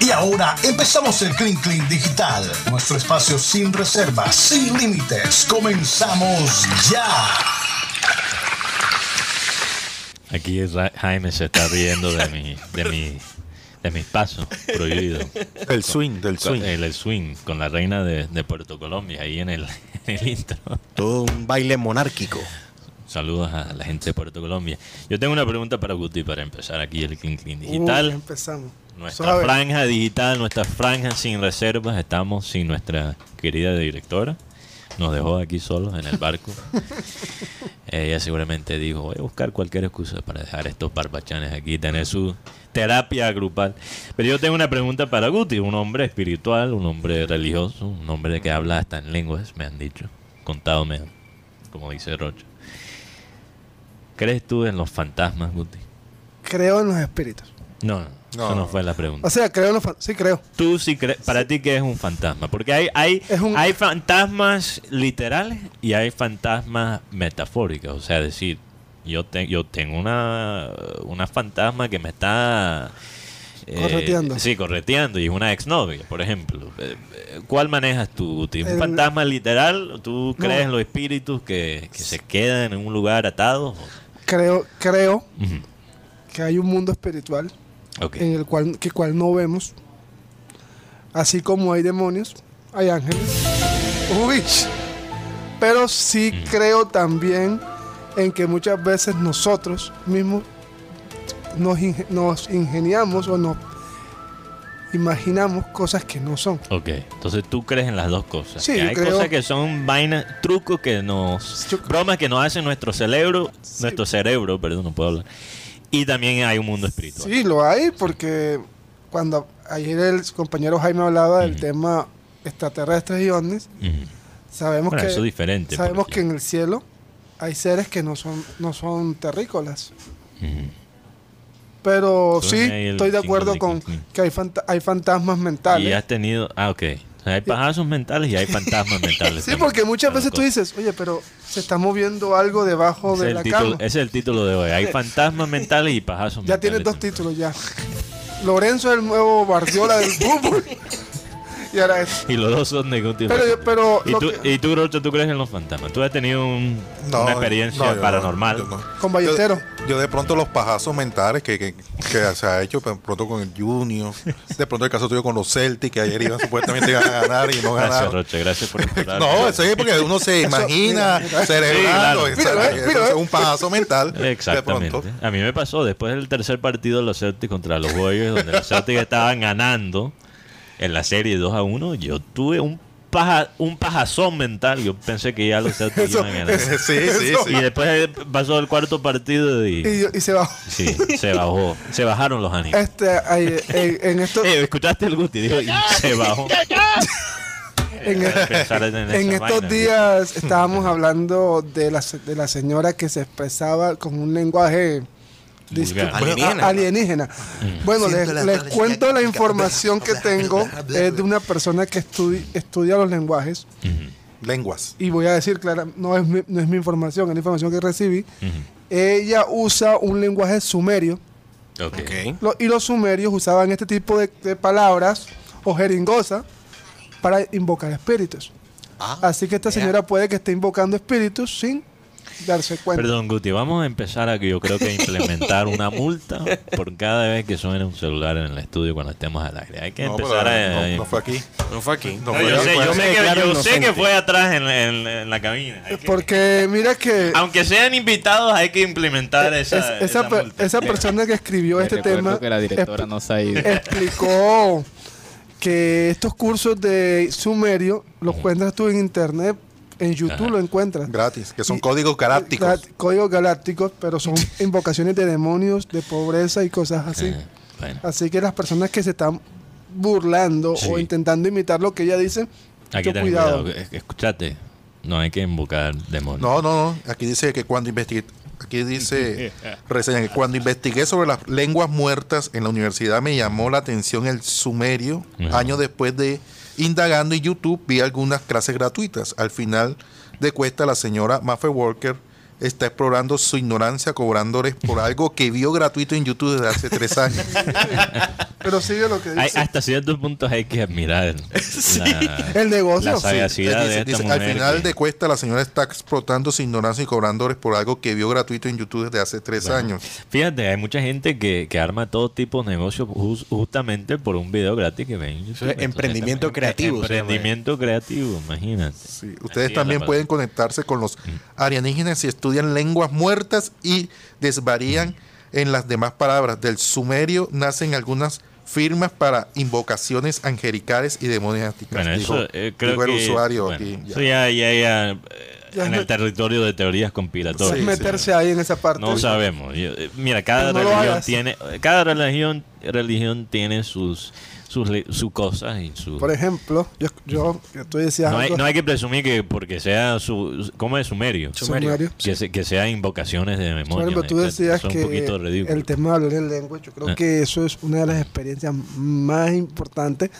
Y ahora empezamos el Clean Clean Digital, nuestro espacio sin reservas, sin límites. Comenzamos ya. Aquí Jaime se está riendo de mi, de mi, de mis pasos prohibidos. El swing, del swing. El, el swing con la reina de, de Puerto Colombia ahí en el, en el intro. Todo un baile monárquico. Saludos a la gente de Puerto Colombia. Yo tengo una pregunta para Guti para empezar aquí el Clean Clean Digital. empezamos. Nuestra Suave. franja digital, nuestra franja sin reservas. Estamos sin nuestra querida directora. Nos dejó aquí solos en el barco. Ella seguramente dijo, voy a buscar cualquier excusa para dejar estos barbachanes aquí, tener su terapia grupal. Pero yo tengo una pregunta para Guti, un hombre espiritual, un hombre religioso, un hombre que habla hasta en lenguas, me han dicho, contado me han, como dice Rocha. ¿Crees tú en los fantasmas, Guti? Creo en los espíritus. No, no, No. eso no fue la pregunta. O sea, creo en los fan- Sí, creo. Tú sí crees, para ti qué es un fantasma, porque hay hay Es un- hay fantasmas literales y hay fantasmas metafóricos, o sea, decir, yo te- yo tengo una una fantasma que me está eh, Correteando. Sí, correteando y es una exnovia, por ejemplo. Eh, eh, ¿Cuál manejas tú? Guti? ¿Un El- fantasma literal? ¿Tú No. crees en los espíritus que, que se quedan en un lugar atados? Creo, creo que hay un mundo espiritual en el cual, que cual no vemos. Así como hay demonios, hay ángeles. Uy. Pero sí creo también en que muchas veces nosotros mismos nos, nos ingeniamos o nos imaginamos cosas que no son. Ok, entonces tú crees en las dos cosas. Sí, Que hay creo- cosas que son vainas, trucos que nos. Yo- bromas que nos hacen nuestro cerebro, nuestro cerebro, perdón, no puedo hablar. Y también hay un mundo espiritual. Sí, lo hay porque cuando ayer el compañero Jaime hablaba del tema extraterrestres y ovnis, sabemos Bueno, que eso es diferente. sabemos que en el cielo hay seres que no son no son terrícolas. Ujú. Pero sí, estoy de acuerdo de con que hay, fanta- hay fantasmas mentales. Y has tenido. Ah, ok. O sea, hay pajasos mentales y hay fantasmas mentales. Sí, también. porque muchas veces tú dices, oye, pero se está moviendo algo debajo Ese de es, la título, cama. ese es el título de hoy. Hay fantasmas mentales y pajasos Ya mentales. tienes dos títulos ya. Lorenzo es el nuevo Bardiola del fútbol. Y ahora es. Y los dos son de Pero, pero ¿Y tú, que- y tú, Rocha, tú crees en los fantasmas? ¿Tú has tenido un- No, una experiencia no, yo paranormal? no, yo no. Con Ballesteros. Yo, yo de pronto los pajazos mentales que, que, que se ha hecho de pronto con el Junior, de pronto el caso tuyo con los Celtics, que ayer iban supuestamente iban a ganar y no Gracias, ganaron. Rocha. Gracias por. No, eso es porque uno se imagina celebrando. Sí, claro. Mira, mira, un pajazo mental. De Exactamente. pronto. A mí me pasó después del tercer partido de los Celtics contra los Warriors, donde los Celtics estaban ganando en la serie 2 a 1. Yo tuve un paja, un pajazón mental. Yo pensé que ya los Celtics Eso- iban a ganar. Sí, sí, sí. Y después pasó el cuarto partido y, y, y se bajó. sí, se bajó, se bajaron los ánimos. Este, ahí, en, en esto, Eh, ¿Escuchaste el Guti? Dijo, y se bajó. en, Pensar en, esa en estos vaina. días estábamos hablando de la, de la señora que se expresaba con un lenguaje Alienígena. alienígena. Bueno, les, les cuento la información que tengo. Es de una persona que estudi- estudia los lenguajes. Ujú, Lenguas. Y voy a decir, clara, no es mi, no es mi información, es la información que recibí. ujú. Ella usa un lenguaje sumerio. Ok. Ok. Lo- y los sumerios usaban este tipo de, de palabras o jeringosa para invocar espíritus. Ah, Así que esta mira. señora puede que esté invocando espíritus sin darse cuenta. Perdón, Guti, vamos a empezar a que yo creo que implementar una multa por cada vez que suene un celular en el estudio cuando estemos al aire. Hay que No, pero empezar a... no, no fue aquí. No fue aquí. No No, fue yo sé, yo que, declaro yo sé inocente. que fue atrás en, la- en la- en la cabina. Hay que- Porque mira que aunque sean invitados, hay que implementar es- esa, esa, esa per- multa. esa persona que escribió este tema que la directora expl- no se ha ido. explicó que estos cursos de sumerio los encuentras tú en internet, en YouTube Ajá. lo encuentras. Gratis, que son Y- códigos galácticos. Gal- Códigos galácticos, pero son invocaciones de demonios, de pobreza y cosas así. Eh, bueno, Así que las personas que se están burlando Sí. o intentando imitar lo que ella dice, hay que mucho tener cuidado. cuidado. Es- Escuchate, no hay que invocar demonios. No, no, no. Aquí dice que cuando investigué, aquí dice, reseña que cuando investigué sobre las lenguas muertas en la universidad me llamó la atención el sumerio. Ajá. Años después de indagando en YouTube vi algunas clases gratuitas. Al final de cuesta la señora Maffe Walker está explorando su ignorancia cobrándoles por algo que vio gratuito en YouTube desde hace tres años. Pero sigue lo que Hay- dice. hasta ciertos puntos hay que admirar la, El negocio. la sí. Dice- de esta dice, mujer. al final que- de cuesta, la señora está explotando su ignorancia y cobrándoles por algo que vio gratuito en YouTube desde hace tres años. Fíjate, hay mucha gente que, que arma todo tipo de negocios jus- justamente por un video gratis que ven en YouTube. Eso es emprendimiento también- creativo. Emprendimiento creativo, imagínate. Sí, Ustedes es también pueden conectarse con los Mm. alienígenas y estudian lenguas muertas y desvarían en las demás palabras. Del sumerio nacen algunas firmas para invocaciones angelicales y demoniáticas. Bueno, dijo, eso eh, creo dijo que... el usuario bueno, aquí. Eso ya, ya, Ya en el territorio de teorías conspiratorias. Sí, meterse ahí en esa parte. No sabemos. Yo- eh, mira, cada no religión tiene, cada religión, religión tiene sus, sus, sus cosas y sus. Por ejemplo, yo, yo que tú decías no hay, algo- no hay que presumir que porque sea su, ¿cómo es sumerio? Sumerio. Que, se- que sea invocaciones de memoria. tú decías son que un poquito ridículo. el tema de hablar en lengua, yo creo Ah. que eso es una de las experiencias más importantes,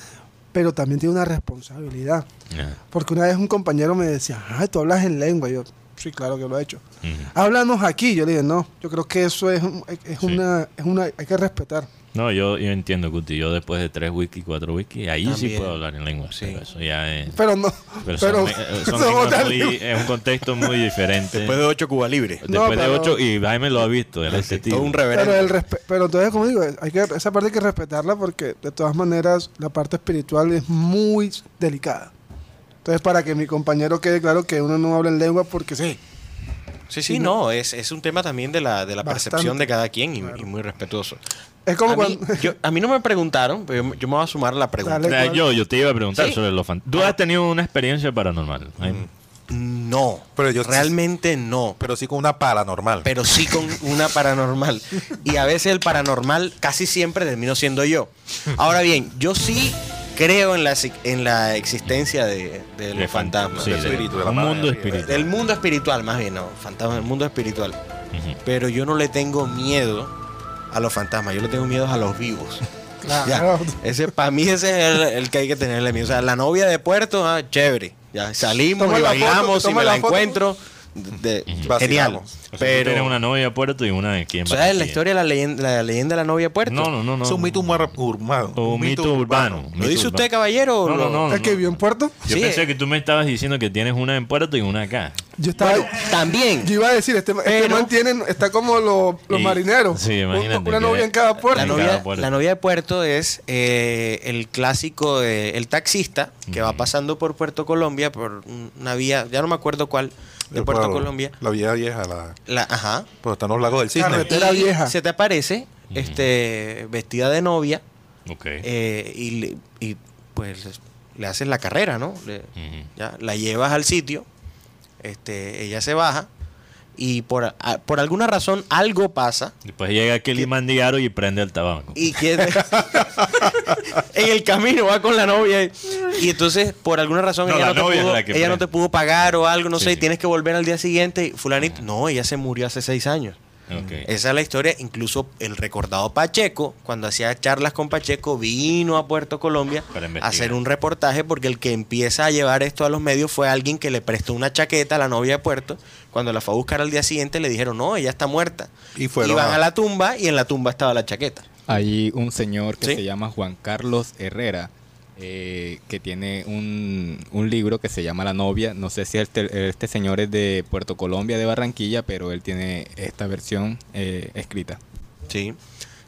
pero también tiene una responsabilidad. Ah, Porque una vez un compañero me decía, ay, tú hablas en lengua. Y yo, sí, claro que lo he hecho. ujú. Háblanos aquí. Yo le dije, no, yo creo que eso es, un- es Sí. una, es una, hay que respetar. No, yo, yo entiendo, Guti. Yo después de tres wiki, cuatro wiki, ahí sí puedo hablar en lengua. Sí. pero eso ya es. Pero no, Pero, pero, son, eh, son otras muy- es un contexto muy diferente. Después de ocho Cuba Libre. Después No, de pero- ocho, y Jaime lo ha visto, él es. Todo un Pero, reverendo. el respe- pero entonces, como digo, hay que, esa parte hay que respetarla porque de todas maneras la parte espiritual es muy delicada. Entonces, para que mi compañero quede claro que uno no habla en lengua porque sí. Sí, sí, no, es, es un tema también de la, de la Bastante. percepción de cada quien y, y muy respetuoso. Es como a, mí, cuando... yo- a mí no me preguntaron, pero yo, yo me voy a sumar a la pregunta. Dale. Eh, yo, yo te iba a preguntar Sí. sobre los fantasmas. ¿Tú has tenido una experiencia paranormal? Jaime? No, Pero yo- realmente no. Pero sí con una paranormal. Pero sí con una paranormal. Y a veces el paranormal casi siempre termino siendo yo. Ahora bien, yo sí creo en la, si- en la existencia de, de los De fantasmas. sí, del de- espíritu, de un mundo espiritual. Del mundo espiritual, más bien, no. Fantasmas del mundo espiritual. Pero yo no le tengo miedo a los fantasmas, yo le tengo miedo a los vivos. Claro. Ya, ese para mí ese es el, el que hay que tenerle miedo. O sea, la novia de Puerto, ah, chévere. Ya salimos Toma y la foto, bailamos y toma me la, la foto. encuentro. De- Vacilamos. genial. O O sea, tú Pero tienes una novia de puerto y una aquí en ¿sabes la historia de la leyenda, la leyenda de la novia de Puerto? No, no, no. no es un mito urbano. O un mito urbano. ¿Lo dice usted, caballero? No, no, no. ¿Es que vivió en Puerto? Yo Sí. pensé que tú me estabas diciendo que tienes una en puerto y una acá. Yo estaba... Bueno, también. Yo iba a decir, este, este Pero- man tiene, está como los, los Y- marineros. sí, imagínate Una que- novia en cada puerto. La novia, cada puerto. la novia de Puerto es eh, el clásico, de- el taxista que va pasando por Puerto Colombia, por una vía, ya no me acuerdo cuál, de Puerto Colombia. La vía vieja, la, La, ajá. pues están los lagos del cisne. Carretera. Y vieja. Se te aparece este, vestida de novia Ok. eh, y, y, pues le haces la carrera, ¿no? Le- ya, la llevas al sitio, este, ella se baja y por, a- por alguna razón algo pasa Después llega Kelly Mandigaro y prende el tabaco. y quiere en el camino va con la novia y, y entonces por alguna razón No, ella, la no te, pudo, la que ella no te pudo pagar o algo, no Sí, sé, y sí. tienes que volver al día siguiente y fulanito, no, ella se murió hace seis años. Esa es la historia. Incluso el recordado Pacheco, cuando hacía charlas con Pacheco, vino a Puerto Colombia a hacer un reportaje porque el que empieza a llevar esto a los medios fue alguien que le prestó una chaqueta a la novia de Puerto. Cuando la fue a buscar al día siguiente le dijeron, no, ella está muerta. Y fueron Iban a- a la tumba y en la tumba estaba la chaqueta. Hay un señor que Sí. se llama Juan Carlos Herrera, eh, que tiene un, un libro que se llama La novia. No sé si este, este señor es de Puerto Colombia, de Barranquilla, pero él tiene esta versión eh, escrita. Sí.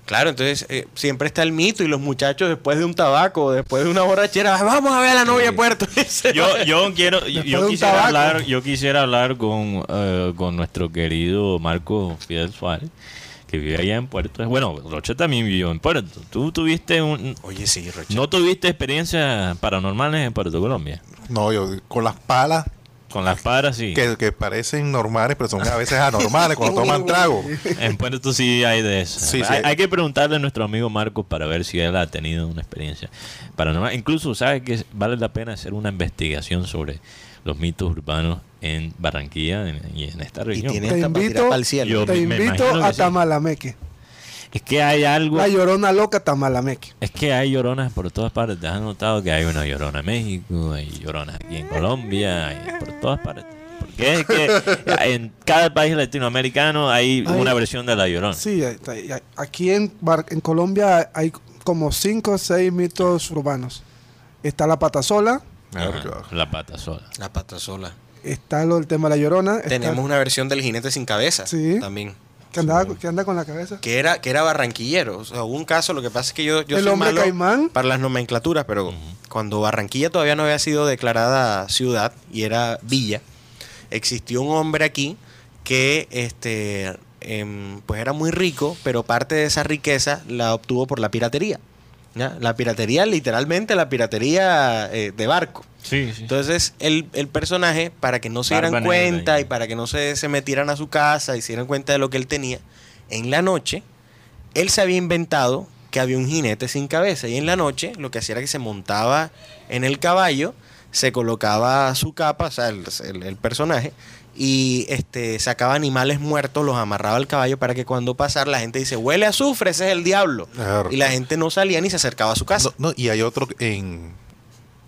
Claro, entonces eh, siempre está el mito y los muchachos después de un tabaco, después de una borrachera, vamos a ver a la novia de Puerto. Yo, yo quiero, yo, quisiera hablar, yo quisiera hablar con, eh, con nuestro querido Marco Fidel Suárez, que vive allá en Puerto. Bueno, Rocha también vivió en Puerto. ¿Tú tuviste un, Oye, sí, Rocha. no tuviste experiencias paranormales en Puerto Colombia? No, yo con las palas Con las paras sí. que, que parecen normales, pero son a veces anormales cuando toman trago. En Puerto sí hay de eso. Sí, sí. hay, hay que preguntarle a nuestro amigo Marcos para ver si él ha tenido una experiencia paranormal. Incluso, ¿sabes que vale la pena hacer una investigación sobre los mitos urbanos en Barranquilla en- y en esta región? Te invito- pa'l cielo. Yo- Te me invito a sí. Tamalameque. Es que hay algo... La llorona loca Tamalameque. Es que hay lloronas por todas partes. ¿Has notado que hay una llorona en México, hay lloronas aquí en Colombia, hay por todas partes? Por Que es que en cada país latinoamericano hay Ay. una versión de La Llorona. Sí, aquí en, Bar- en Colombia hay como cinco o seis mitos urbanos. Está la pata sola, Ajá, la pata sola. La pata sola. está lo del tema de la llorona, está- Tenemos una versión del jinete sin cabeza Sí. también. que, andaba- que anda con la cabeza. Que era, que era barranquillero. O sea, hubo un caso, lo que pasa es que yo, yo El soy hombre malo caimán. para las nomenclaturas, pero cuando Barranquilla todavía no había sido declarada ciudad y era villa, existió un hombre aquí que este em, pues era muy rico, pero parte de esa riqueza la obtuvo por la piratería. ¿Ya? La piratería, literalmente la piratería eh, de barco. Sí, sí. Entonces, el, el personaje, para que no se Barba dieran cuenta y para que no se, se metieran a su casa y se dieran cuenta de lo que él tenía, en la noche, él se había inventado que había un jinete sin cabeza. Y en la noche, lo que hacía era que se montaba en el caballo, se colocaba su capa, o sea, el, el- el personaje, y este, sacaba animales muertos, los amarraba al caballo para que cuando pasara la gente dice, huele a azufre, ese es el diablo. Claro. Y la gente no salía ni se acercaba a su casa. No, no, y hay otro en,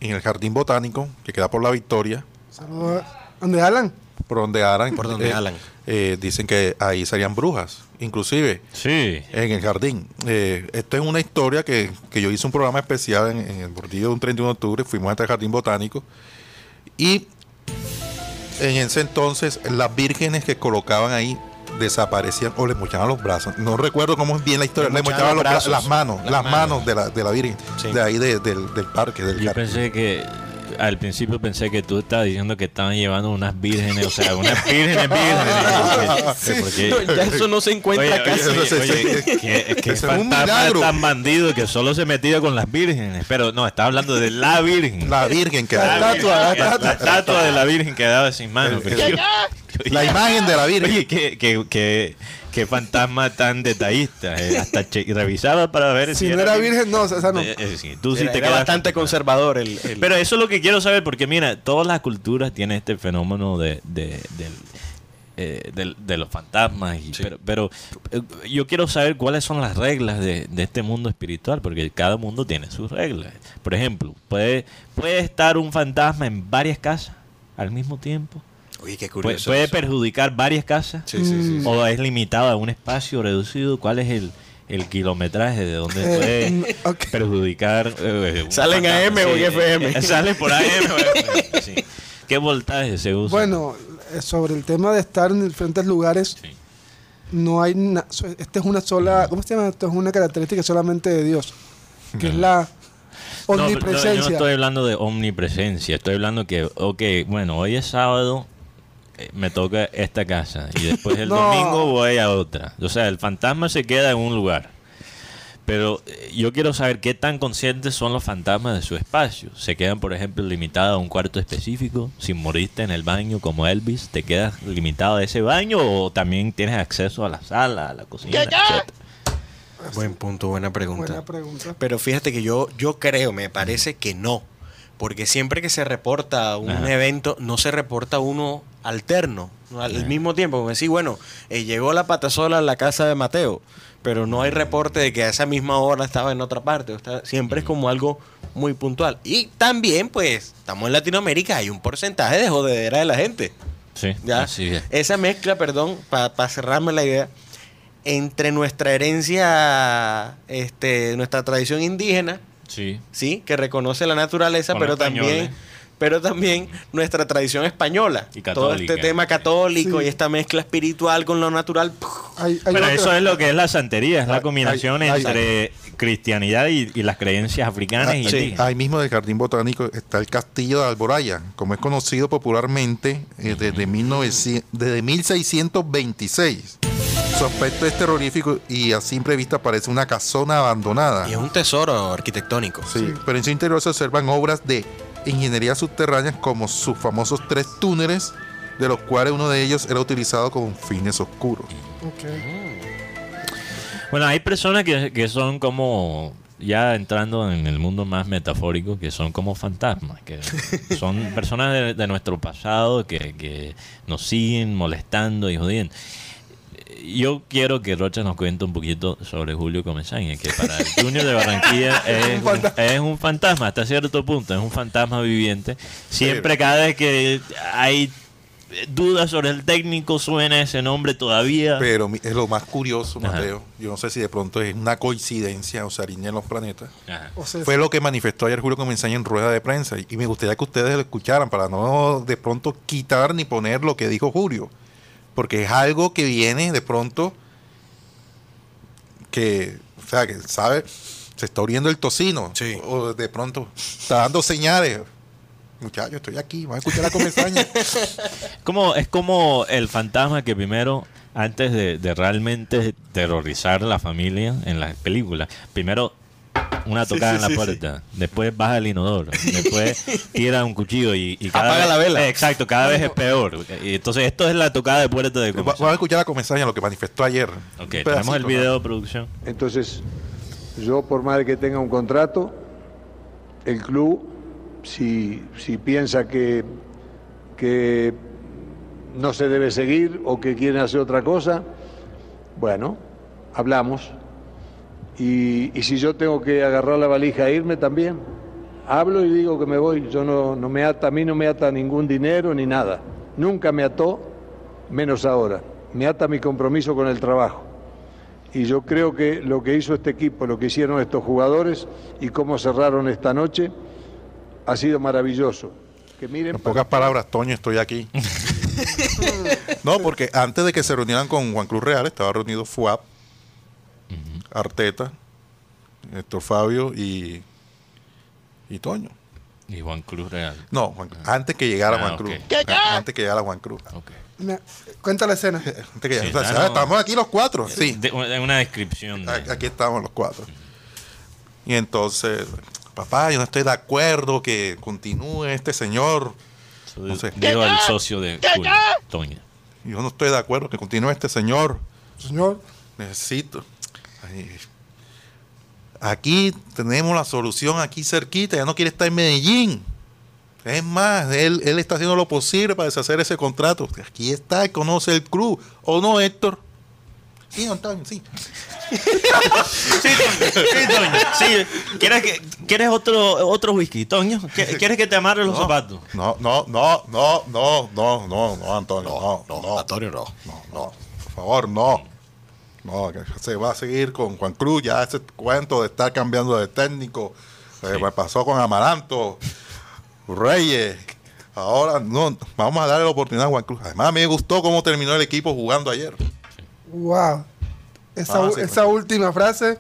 en el Jardín Botánico, que queda por la Victoria, Saludos ¿Dónde Alan? por donde Aran. Por donde Alan. eh, dicen que ahí serían brujas, inclusive Sí. en el jardín. Eh, esto es una historia que, que yo hice un programa especial en, en el bordillo de un 31 de octubre, fuimos hasta el Jardín Botánico y en ese entonces las vírgenes que colocaban ahí desaparecían o le mochaban los brazos. No recuerdo cómo es bien la historia. Le mochaban los los bra- brazos. las manos, Las las, manos. manos de la, de la virgen, Sí. de ahí de- del, del parque, del Yo jardín. pensé que al principio pensé que tú estabas diciendo que estaban llevando unas vírgenes, o sea, unas vírgenes vírgenes. Sí. Porque- No, ya eso no se encuentra Oye, casi. oye, que, que es un milagro. tan bandido que solo se metía con las vírgenes. Pero no, estaba hablando de la virgen. La virgen que La La estatua, la virgen, estatua. la estatua de la virgen quedaba sin manos. La imagen de la virgen. Oye, qué, qué, qué, qué fantasma tan detallista. eh, hasta che- revisaba para ver Si no era virgen, no, esa no. Eh, eh, sí, tú sí Era, te era quedas- bastante conservador el, el- Pero eso es lo que quiero saber, porque mira, todas las culturas tienen este fenómeno de, de, del- eh, de los fantasmas. y- Sí. Pero, pero eh, yo quiero saber cuáles son las reglas de, de este mundo espiritual, porque cada mundo tiene sus reglas. Por ejemplo, ¿puede, puede estar un fantasma en varias casas al mismo tiempo? Oye, qué ¿Puede, curioso. puede eso. perjudicar varias casas? Sí, sí, sí. sí. ¿O es limitado a un espacio reducido? ¿Cuál es el, el kilometraje de donde Eh, puede ok. perjudicar? eh, ¿Salen fantasma? AM o FM? eh, Salen por AM o FM, sí. ¿Qué voltaje se usa? Bueno, eh, sobre el tema de estar en diferentes lugares, Sí. no hay. Esta es una sola. ¿Cómo se llama? Esto es una característica solamente de Dios, que es la No, no, omnipresencia. yo no estoy hablando de omnipresencia. Estoy hablando que, ok, bueno, hoy es sábado, eh, me toca esta casa. Y después el No. domingo voy a otra. O sea, el fantasma se queda en un lugar. Pero eh, yo quiero saber qué tan conscientes son los fantasmas de su espacio. ¿Se quedan, por ejemplo, limitados a un cuarto específico? Si moriste en el baño como Elvis, ¿te quedas limitado a ese baño o también tienes acceso a la sala, a la cocina? Buen punto, buena pregunta. Buena pregunta. Pero fíjate que yo, yo creo, me parece que no. Porque siempre que se reporta un Ajá. evento, no se reporta uno alterno, ¿no? al mismo tiempo. Como decir, bueno, eh, llegó la patasola a la casa de Mateo, pero no hay reporte de que a esa misma hora estaba en otra parte. o siempre es como algo muy puntual. Y también, pues, estamos en Latinoamérica, hay un porcentaje de jodedera de la gente. Sí, ¿ya? así es. Esa mezcla, perdón, para cerrarme la idea, entre nuestra herencia, este, nuestra tradición indígena, Sí. sí, que reconoce la naturaleza, Con pero también, pero también nuestra tradición española. Y Todo este tema católico Sí. y esta mezcla espiritual con lo natural. Hay, hay Pero otra- eso es lo que es la santería, es la Hay- combinación hay- hay- entre cristianidad y, y las creencias africanas y Ah, sí. indígenas. Ahí mismo del Jardín Botánico está el Castillo de Alboraya, como es conocido popularmente eh, desde, 1900 desde 1626. Su aspecto es terrorífico y a simple vista parece una casona abandonada. Y es un tesoro arquitectónico. Sí, pero en su interior se observan obras de ingeniería subterránea como sus famosos tres túneles, de los cuales uno de ellos era utilizado con fines oscuros. Ok. Bueno, hay personas que, que son como, ya entrando en el mundo más metafórico, que son como fantasmas, que son personas de, de nuestro pasado que, que nos siguen molestando y jodiendo. Yo quiero que Rocha nos cuente un poquito sobre Julio Comesaña, que para el Junior de Barranquilla es, un, es un fantasma hasta cierto punto, es un fantasma viviente. Siempre, cada vez que hay dudas sobre el técnico, suena ese nombre todavía. Pero mi- es lo más curioso, Ajá. Mateo. Yo no sé si de pronto es una coincidencia o se alinean los planetas. Ajá. O sea, Fue lo que manifestó ayer Julio Comensaña en rueda de prensa. Y me gustaría que ustedes lo escucharan para no de pronto quitar ni poner lo que dijo Julio. Porque es algo que viene de pronto que, o sea, que sabe, se está abriendo el tocino. Sí. O de pronto está dando señales. Muchachos, estoy aquí, vamos a escuchar a Comensaña. Como, es como el fantasma que primero, antes de, de realmente terrorizar a la familia en las películas, primero una tocada en la puerta, después baja el inodoro, después tira un cuchillo y, y cada Apaga vez- la vela. eh, Exacto, cada vez es peor. Y entonces esto es la tocada de puerta de. Vamos a escuchar a Comensaña lo que manifestó ayer. Ok, tenemos el video de producción. Entonces, yo por más que tenga un contrato, el club, si, si piensa que, que no se debe seguir o que quieren hacer otra cosa, bueno, hablamos. Y, y si yo tengo que agarrar la valija e irme también, hablo y digo que me voy. Yo no, no me ata, a mí no me ata ningún dinero ni nada. Nunca me ató, menos ahora. Me ata mi compromiso con el trabajo. Y yo creo que lo que hizo este equipo, lo que hicieron estos jugadores y cómo cerraron esta noche, ha sido maravilloso. Que miren, En pocas palabras, Toño, estoy aquí. no, porque antes de que se reunieran con Juan Cruz Real, estaba reunido FUAP, Arteta, Héctor Fabio y, y Toño. Y Juan Cruz Real. No, Juan- antes que llegara Ah, Juan. Cruz. Antes que llegara Juan Cruz. Ok. me- cuenta la escena. Antes que llegara- Sí, estamos aquí los cuatro. Sí, De- una una descripción. de- aquí estamos los cuatro. Y entonces, papá, yo no estoy de acuerdo que continúe este señor. no sé. Digo el socio de Toño. Yo no estoy de acuerdo que continúe este señor. Señor, Necesito. Aquí tenemos la solución aquí cerquita. Ya no quiere estar en Medellín. Es más, él, él está haciendo lo posible para deshacer ese contrato. Aquí está, él conoce el club. ¿O no, Héctor? Sí, Antonio, sí. Sí, Toño. Sí, Toño. Sí. ¿Quieres, que, ¿Quieres otro, otro whisky, Toño? ¿Qui- ¿Quieres que te amarre los zapatos? No, no, no, no, no, no, no, no, Antonio. No, no, no, Antonio no. no, no. Por favor, no. No, que se va a seguir con Juan Cruz. Ya ese cuento de estar cambiando de técnico. eh, me pasó con Amaranto, Reyes. Ahora no, vamos a darle la oportunidad a Juan Cruz. Además, a mí me gustó cómo terminó el equipo jugando ayer. wow. Esa, Ah, sí, esa última frase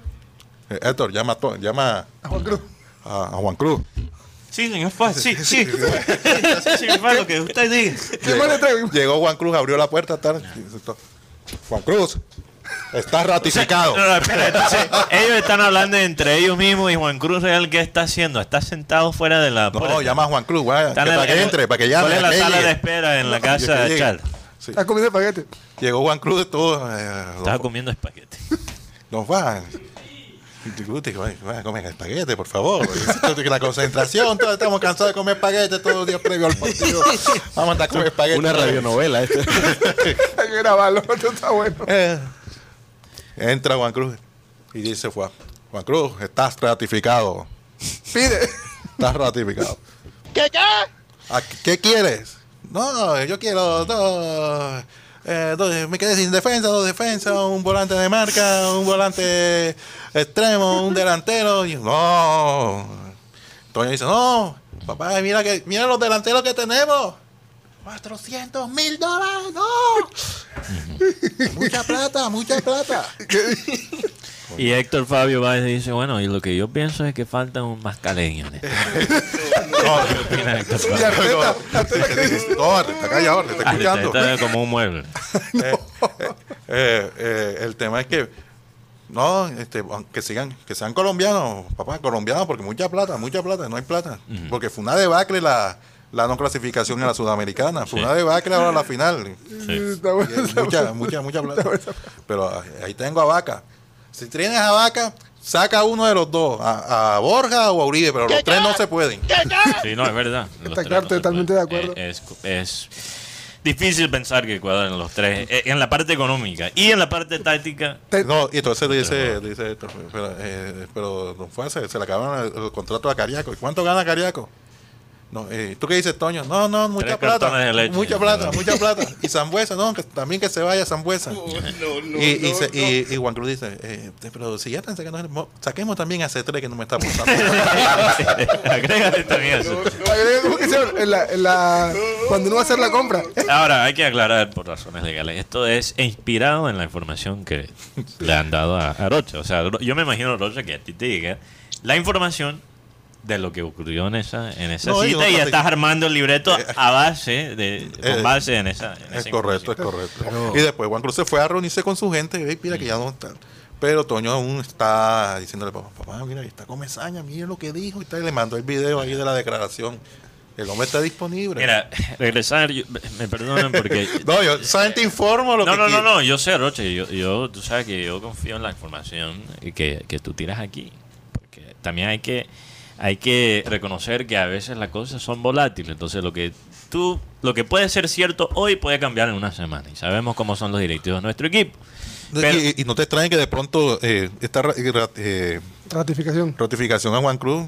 Eh, Héctor, llama, llama a Juan Cruz. a, a Juan Cruz. Sí, señor Faz. Sí, sí. Sí, Faz, lo que usted diga. Llegó Juan Cruz, abrió la puerta. tal, Juan Cruz, está ratificado. No, no, espera, entonces, ellos están hablando entre ellos mismos y Juan Cruz Real, ¿qué está haciendo? Está sentado fuera de la puerta. No, llama a Juan Cruz, güey, que el- para que en- entre, para que llame. ¿Cuál es la sala llegue. de espera en la casa de llegue. Char? Sí. Está comiendo espagueti. Llegó Juan Cruz de todo. Eh, Estaba don- comiendo espagueti. don Juan. Vaya comer espaguete, por favor. La concentración, todos estamos cansados de comer espaguete todos los días previo al partido. Vamos a andar a comer espaguete. Una radionovela esta. Hay que grabarlo, esto está bueno. Eh, entra Juan Cruz y dice Juan, Juan Cruz, estás ratificado. Pide. Estás ratificado. ¿Qué, qué? quieres? No, yo quiero dos, eh, dos- me quedé sin defensa, dos defensas, un volante de marca, un volante extremo, un delantero. Y no. Toño dice, no, papá, mira que mira los delanteros que tenemos. 400 mil dólares, no. mucha plata, mucha plata. Y Héctor Fabio Báez dice, bueno, y lo que yo pienso es que falta un mascaleño. en esto". No, ¿Qué opina Héctor Y? Arteta, no, está callado, te está Ah, escuchando. como un mueble. Eh, eh, eh, eh, el tema es que no, este, que sigan, que sean colombianos, papá, colombianos, porque mucha plata, mucha plata, no hay plata. Porque fue una debacle la, la no clasificación en la sudamericana, fue Sí. una debacle ahora la final. Sí. Mucha, mucha, mucha plata. Pero ah, ahí tengo a Vaca. Si tienes a Vaca, saca uno de los dos, a, a Borja o a Uribe, pero los tres no se pueden. Sí, no, es verdad. Está claro, no totalmente de acuerdo. Eh, Es, es difícil pensar que cuadran los tres eh, en la parte económica y en la parte táctica. No, y entonces dice, dice esto, pero, eh, pero don Fuerza, se le acabaron el, el contrato a Cariaco. ¿Y cuánto gana Cariaco? No, eh, ¿Tú qué dices, Toño? No, no, mucha Tres plata. cartones de leche. Mucha plata, mucha plata. Y Zambuesa, no, que también que se vaya Zambuesa. y, y, se- y- y Juan Cruz dice, eh, pero si ya están sacando, mo- saquemos también a C3 que no me está apuntando. Agrégale también la- cuando uno va a hacer la compra. Ahora, hay que aclarar por razones legales. Esto es inspirado en la información que le han dado a, a Rocha. O sea, yo me imagino, Rocha, que a ti te diga la información de lo que ocurrió en esa, en esa No, cita y otra- estás armando el libreto a base de Eh, con base en esa, en Es esa correcto, es correcto. Y después Juan Cruz se fue a reunirse con su gente, y mira que ya no está. Pero Toño aún está diciéndole, papá, papá, mira, ahí está Comesaña, mire lo que dijo y tal. Y le mandó el video ahí de la declaración. El hombre está disponible. Mira, regresar, yo- me perdonan porque no, yo solamente informo lo No, que no, no, no, yo sé, Roche, yo, yo, tú sabes que yo confío en la información que, que tú tiras aquí. Porque también hay que, hay que reconocer que a veces las cosas son volátiles. Entonces, lo que tú, lo que puede ser cierto hoy puede cambiar en una semana. Y sabemos cómo son los directivos de nuestro equipo. Pero- y, y no te extrañe que de pronto eh, esta ra- eh, Ratificación. ratificación a Juan Cruz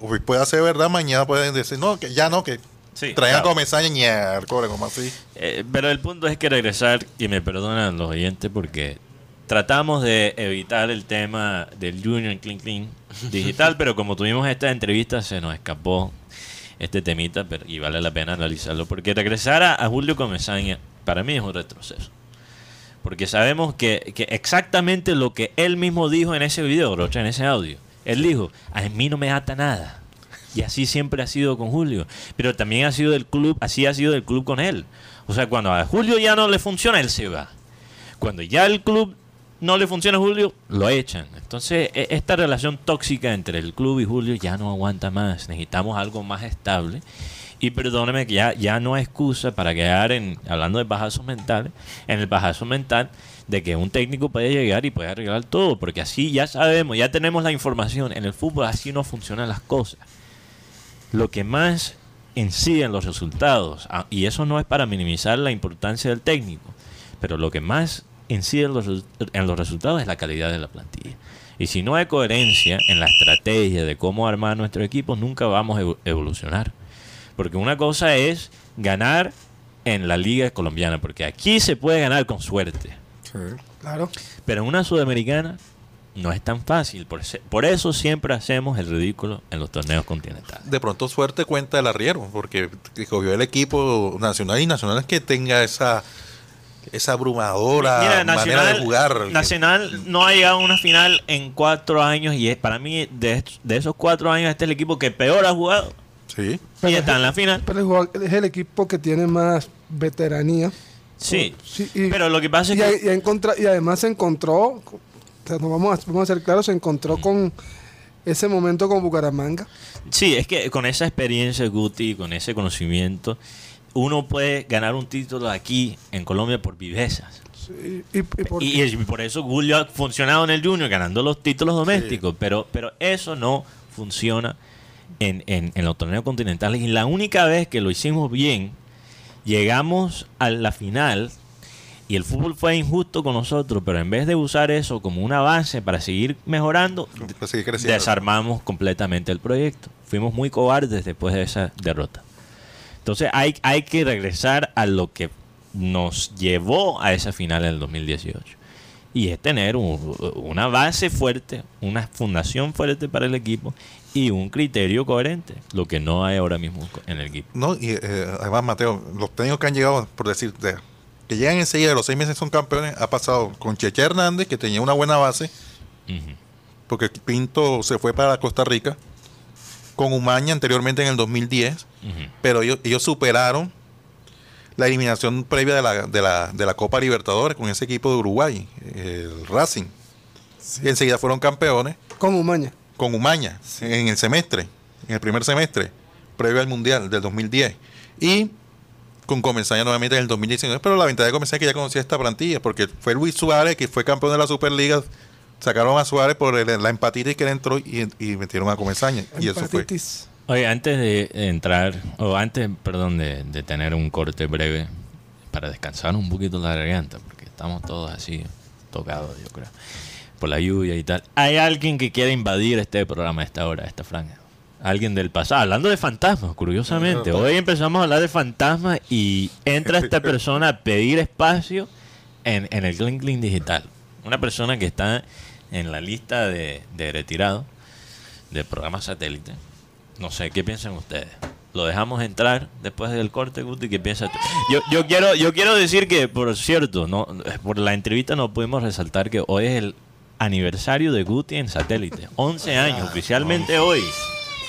hoy puede ser verdad, mañana pueden decir, no, que ya no, que Sí, traigan claro. ñarcore, como así. Eh, pero el punto es que regresar, y me perdonan los oyentes porque tratamos de evitar el tema del Junior Clean Clean digital, pero como tuvimos esta entrevista se nos escapó este temita pero, y vale la pena analizarlo porque regresar a, a Julio Comesaña para mí es un retroceso. Porque sabemos que, que exactamente lo que él mismo dijo en ese video, Rocha, en ese audio. Él dijo, a mí no me ata nada. Y así siempre ha sido con Julio. Pero también ha sido del club, así ha sido del club con él. O sea, cuando a Julio ya no le funciona, él se va. Cuando ya el club no le funciona a Julio, lo echan. Entonces, e- esta relación tóxica entre el club y Julio ya no aguanta más. Necesitamos algo más estable. Y perdóneme que ya, ya no hay excusa para quedar en, hablando de bajazos mentales, en el bajazo mental de que un técnico puede llegar y puede arreglar todo, porque así ya sabemos, ya tenemos la información. En el fútbol así no funcionan las cosas. Lo que más incide en los resultados, ah, y eso no es para minimizar la importancia del técnico, pero lo que más incide en los, en los resultados es la calidad de la plantilla. Y si no hay coherencia en la estrategia de cómo armar nuestro equipo, nunca vamos a evo- evolucionar. Porque una cosa es ganar en la liga colombiana, porque aquí se puede ganar con suerte. Claro. Pero en una sudamericana no es tan fácil. Por, se- por eso siempre hacemos el ridículo en los torneos continentales. de pronto suerte cuenta el arriero, porque cogió el equipo nacional y nacional es que tenga esa esa abrumadora Mira, manera de jugar. Nacional no ha llegado a una final en cuatro años y es para mí de, de esos cuatro años este es el equipo que peor ha jugado Sí. y está en la final. Pero es el equipo que tiene más veteranía. Sí, Sí, y- pero lo que pasa es y, que y, encontra- y además se encontró, o sea, no vamos, a, vamos a ser claros, se encontró con ese momento con Bucaramanga. sí, es que con esa experiencia Guti, con ese conocimiento, uno puede ganar un título aquí en Colombia por vivezas. Sí, y, y por- Y, y por eso Julio ha funcionado en el Junior ganando los títulos domésticos, pero, pero eso no funciona en, en, en los torneos continentales. Y la única vez que lo hicimos bien, llegamos a la final y el fútbol fue injusto con nosotros, pero en vez de usar eso como una base para seguir mejorando, Para seguir creciendo. desarmamos completamente el proyecto. Fuimos muy cobardes después de esa derrota. Entonces hay, hay que regresar a lo que nos llevó a esa final en el 2018. Y es tener un- una base fuerte, una fundación fuerte para el equipo y un criterio coherente, lo que no hay ahora mismo en el equipo. No, y eh, además, Mateo, los técnicos que han llegado, por decir, de- que llegan enseguida, de los seis meses son campeones, ha pasado con Cheche Hernández, que tenía una buena base, porque Pinto se fue para Costa Rica, con Umaña anteriormente en el 2010, Ujú. pero ellos, ellos superaron la eliminación previa de la, de, la, de la Copa Libertadores con ese equipo de Uruguay, el Racing. Y enseguida fueron campeones con Umaña. con Umaña en el semestre, en el primer semestre, previo al Mundial del 2010. Y con Comesaña nuevamente en el 2019. Pero la ventaja de Comesaña es que ya conocía esta plantilla, porque fue Luis Suárez, que fue campeón de la Superliga. Sacaron a Suárez por el- la empatitis que le entró y, y metieron a Comesaña. Y eso fue. Empatitis. Oye, antes de entrar, o antes, perdón, de, de tener un corte breve para descansar un poquito la garganta, porque estamos todos así tocados, yo creo, por la lluvia y tal. ¿Hay alguien que quiera invadir este programa a esta hora, a esta franja? alguien del pasado. Hablando de fantasmas, curiosamente. Hoy empezamos a hablar de fantasmas y entra esta persona a pedir espacio en, en el Clean Clean Digital. Una persona que está en la lista de, de retirados de programas satélite. No sé, ¿qué piensan ustedes? Lo dejamos entrar después del corte, Guti, ¿qué piensas tú? Yo, yo quiero, yo quiero decir que, por cierto, no, por la entrevista no pudimos resaltar que hoy es el aniversario de Guti en satélite. 11 años, oficialmente hoy.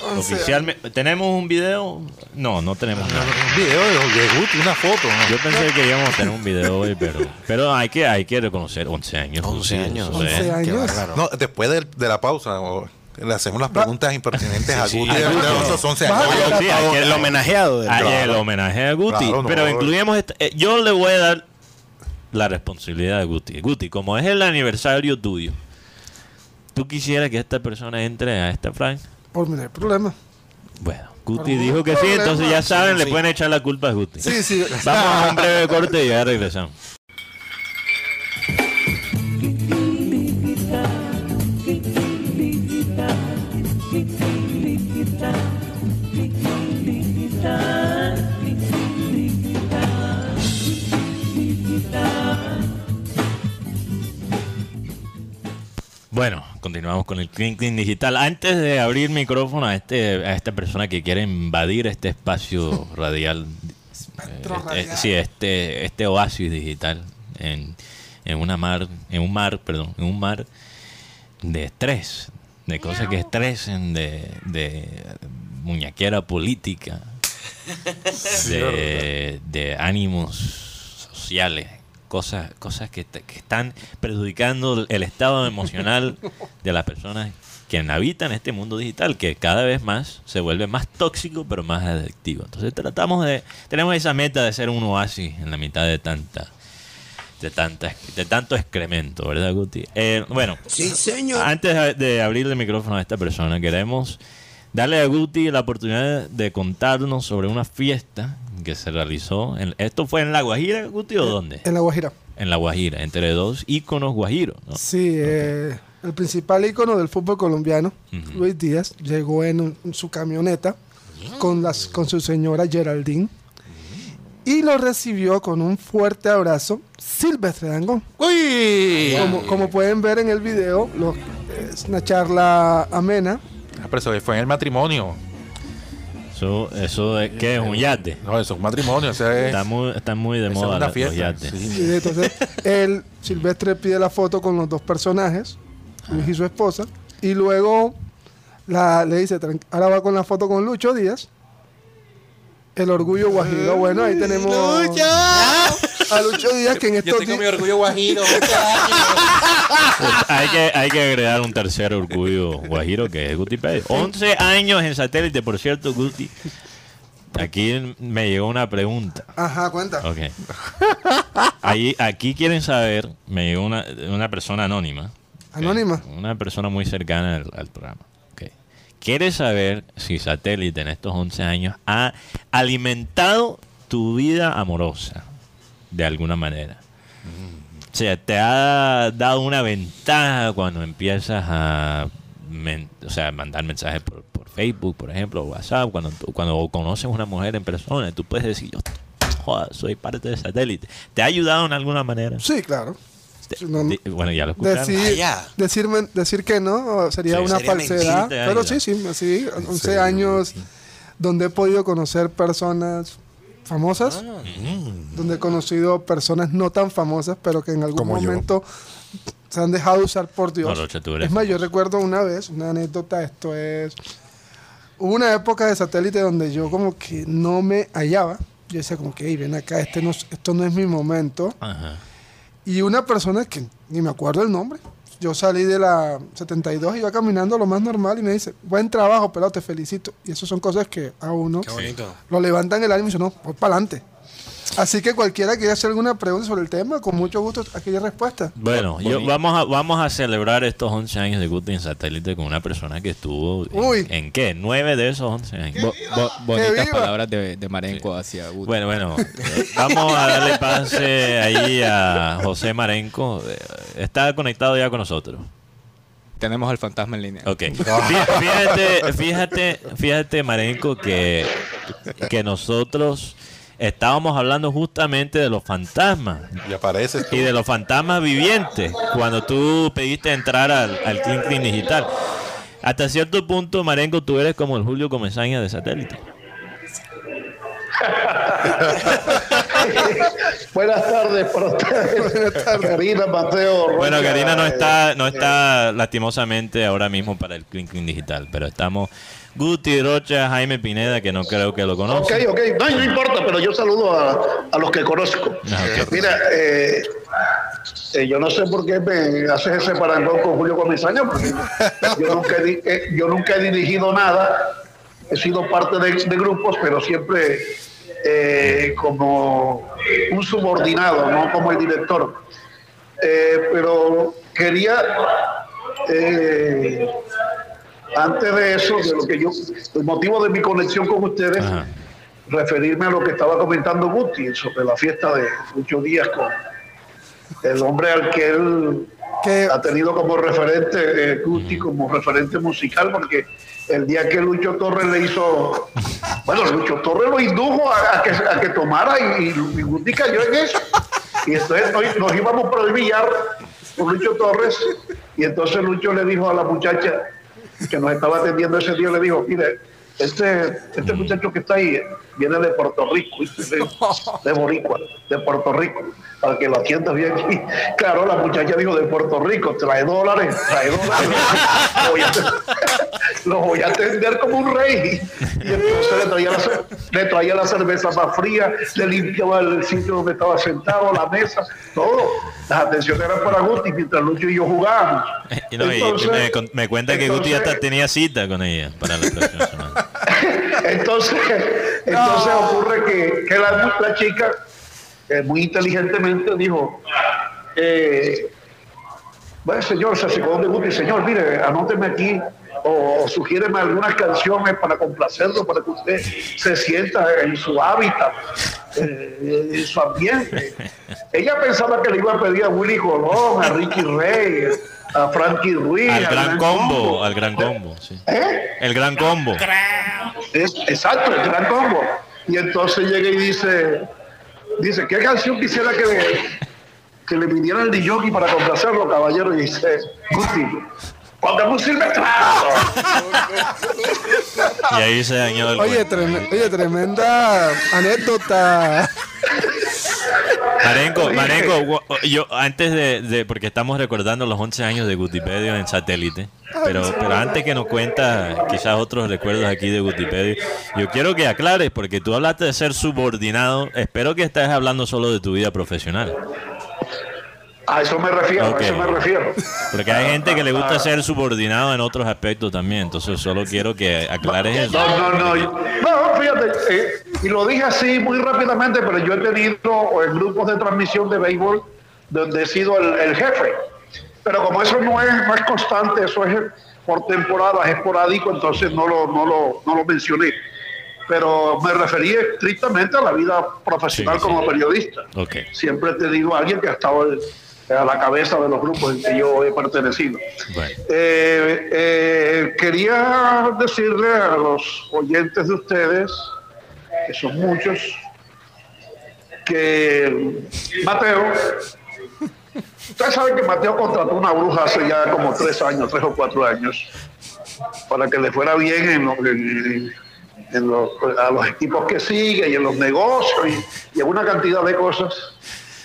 11 Oficialmente, ¿Tenemos un video? No, no tenemos nada. Un video de, Guti, una foto. ¿no? Yo pensé que íbamos a tener un video hoy, pero, pero hay que hay que reconocer 11 años. 11 Guti, años. eso es- 11 Qué años. No, después de, de la pausa, o- le hacemos las preguntas impertinentes a sí, Guti a de, Guti. de esos 11 Baja años. la Sí, El homenajeado del el homenaje a Guti. Claro, no. pero incluimos. esta- eh, yo le voy a dar la responsabilidad de Guti. Guti, como es el aniversario tuyo, ¿tú quisieras que esta persona entre a esta franja? Por mí no hay problema. Bueno, Guti Por dijo que sí, entonces ya saben, le Sí. pueden echar la culpa a Guti. Sí, sí. Vamos a un breve corte y ya regresamos. Continuamos con el Clean Clean Digital. Antes de abrir micrófono a este a esta persona que quiere invadir este espacio radial, eh, radial. eh, sí, este este oasis digital en, en una mar, en un mar, perdón, en un mar de estrés, de cosas que estresen, de, de muñequera política, de, de ánimos sociales, cosas, cosas que, te- que están perjudicando el estado emocional de las personas que habitan este mundo digital, que cada vez más se vuelve más tóxico, pero más adictivo. Entonces tratamos de, tenemos esa meta de ser un oasis en la mitad de tanta, de tanta, de tanto excremento, ¿verdad, Guti? Eh, bueno, antes de- de abrir el micrófono a esta persona, queremos darle a Guti la oportunidad de contarnos sobre una fiesta que se realizó. En, ¿Esto fue en La Guajira, Guti, o dónde? En La Guajira. En La Guajira, entre dos íconos guajiros. ¿no? Sí, eh, el principal ícono del fútbol colombiano. Luis Díaz, llegó en, un- en su camioneta con, las, con su señora Geraldine y lo recibió con un fuerte abrazo Silvestre Dangón. ¡Uy! Como, como pueden ver en el video, lo- es una charla amena. Ah, pero eso fue en el matrimonio. Eso, eso es, ¿qué es un yate? No, eso es un matrimonio. O sea, es, Está muy, está muy de moda una los fiesta. yates. Sí. Entonces, él, Silvestre pide la foto con los dos personajes, Luis y su esposa, y luego la, le dice, "Tran- ahora va con la foto con Lucho Díaz. El orgullo guajiro. Bueno, ahí tenemos a Lucho Díaz, que en estos días... orgullo guajiro. Pues hay, que, hay que agregar un tercer orgullo guajiro que es Guti Pérez. 11 años en satélite, por cierto, Guti. Aquí me llegó una pregunta. Ajá, cuenta. Ok. Ahí, aquí quieren saber, me llegó una, una persona anónima. Anónima. Una persona muy cercana al, al programa. ok. Quiere saber si satélite en estos 11 años ha alimentado tu vida amorosa de alguna manera. O sea, te ha dado una ventaja cuando empiezas a men- o sea, mandar mensajes por, por Facebook, por ejemplo, o WhatsApp, cuando, cuando conoces a una mujer en persona, tú puedes decir, yo joda, soy parte de satélite. ¿Te ha ayudado en alguna manera? Sí, claro. No, bueno, ya lo escucharon. Decir, Vaya. decirme, decir que no sería Sí. una Sería falsedad. mentira. Pero Sí, sí, sí, sí, 11 serio? años donde he podido conocer personas famosas, donde he conocido personas no tan famosas, pero que en algún Como yo. momento se han dejado usar por Dios. No, Rocha, tú eres es más, yo recuerdo una vez, una anécdota, esto es... Hubo una época de satélite donde yo como que no me hallaba. Yo decía como que, "Ey, ven acá, este no, es- esto no es mi momento. Ajá. Y una persona que ni me acuerdo el nombre. Yo salí de la 72 y iba caminando lo más normal y me dice, buen trabajo, pero te felicito. Y eso son cosas que a uno lo levantan el ánimo y dice, no, voy para adelante. Así que cualquiera que quiera hacer alguna pregunta sobre el tema, con mucho gusto, hay respuesta. Bueno, yo, vamos, a, vamos a celebrar estos 11 años de Guti en satélite con una persona que estuvo en, Uy. ¿en qué? ¿Nueve de esos 11 años? Bo- bo- bonitas palabras de, de Marenco hacia Guti. Bueno, bueno, eh, vamos a darle pase ahí a José Marenco. Eh, Está conectado ya con nosotros. Tenemos al fantasma en línea. Ok. Fí- Fíjate, fíjate, fíjate, Marenco, que, que nosotros estábamos hablando justamente de los fantasmas Y apareces tú. y de los fantasmas vivientes cuando tú pediste entrar al, al Clean Clean Digital. Hasta cierto punto, Marenco, tú eres como el Julio Comesaña de satélite. Buenas tardes para ustedes. Karina, Mateo. Bueno, Karina no está, no está lastimosamente ahora mismo para el Clean Clean Digital, pero estamos Guti, Rocha, Jaime Pineda, que no creo que lo Ok, conoce. ok. No, no importa, pero yo saludo a, a los que conozco. Ah, ok. Mira, eh, eh, yo no sé por qué me haces ese parangón con Julio Comisaña, porque yo nunca, he, eh, yo nunca he dirigido nada, he sido parte de, de grupos, pero siempre eh, como un subordinado, no como el director. Eh, pero quería, eh, antes de eso, de lo que yo, el motivo de mi conexión con ustedes, Ajá. referirme a lo que estaba comentando Guti sobre la fiesta de Lucho Díaz con el hombre al que él ha tenido como referente, eh, Guti, como referente musical, porque el día que Lucho Torres le hizo, bueno, Lucho Torres lo indujo a, a que, a que tomara y, y Guti cayó en eso. Y entonces nos, nos íbamos para el billar con Lucho Torres y entonces Lucho le dijo a la muchacha que nos estaba atendiendo ese día, le dijo, mire, este, este muchacho que está ahí viene de Puerto Rico, de, de Boricua, de Puerto Rico, para que lo atiendas bien. Y, claro, la muchacha dijo de Puerto Rico, trae dólares, trae dólares. Lo voy a, lo voy a atender como un rey. Y entonces le traía, la, le traía la cerveza más fría, le limpiaba el sitio donde estaba sentado, la mesa, todo. Las atenciones eran para Guti mientras Lucho y yo jugábamos. Y, no, y Entonces- me, cuenta que Guti ya entonces- hasta tenía cita con ella para la próxima semana. Entonces, entonces ocurre que, que la, la chica eh, muy inteligentemente dijo, eh, bueno señor, se secó de Guti, señor, mire, anóteme aquí o, o sugiéreme algunas canciones para complacerlo, para que usted se sienta en su hábitat, eh, en su ambiente. Ella pensaba que le iba a pedir a Willy Colón, a Ricky Rey, a Frankie Ruiz, Al gran combo, al gran combo, sí. ¿Eh? El gran combo. Es, exacto, el gran combo. Y entonces llega y dice, dice, ¿qué canción quisiera que le, que le pidiera el DJ para complacerlo, caballero? Y dice, Guti, silvestrado. Y ahí se dañó el Oye, trem- oye, tremenda anécdota. Marenco. Marenco, yo antes de, de- porque estamos recordando los 11 años de Gutipedio en satélite, pero, pero antes que nos cuenta quizás otros recuerdos aquí de Gutipedio, yo quiero que aclares, porque tú hablaste de ser subordinado, espero que estés hablando solo de tu vida profesional, A eso me refiero, a eso me refiero. porque hay gente que le gusta ser subordinado en otros aspectos también, entonces solo quiero que aclares eso. No, no, no. No, fíjate, eh, y lo dije así muy rápidamente, pero yo he tenido en grupos de transmisión de béisbol donde he sido el, el jefe. Pero como eso no es, no es constante, eso es por temporadas, es esporádico, entonces no lo, no lo, no lo mencioné. Pero me referí estrictamente a la vida profesional Sí, sí. como periodista. Ok. Siempre he tenido a alguien que ha estado eh, a la cabeza de los grupos en que yo he pertenecido. Bueno. Eh, eh, quería decirle a los oyentes de ustedes, que son muchos, que Mateo, ustedes saben que Mateo contrató una bruja hace ya como tres años, tres o cuatro años, para que le fuera bien en, los- en- en los, a los equipos que sigue y en los negocios y, y en una cantidad de cosas.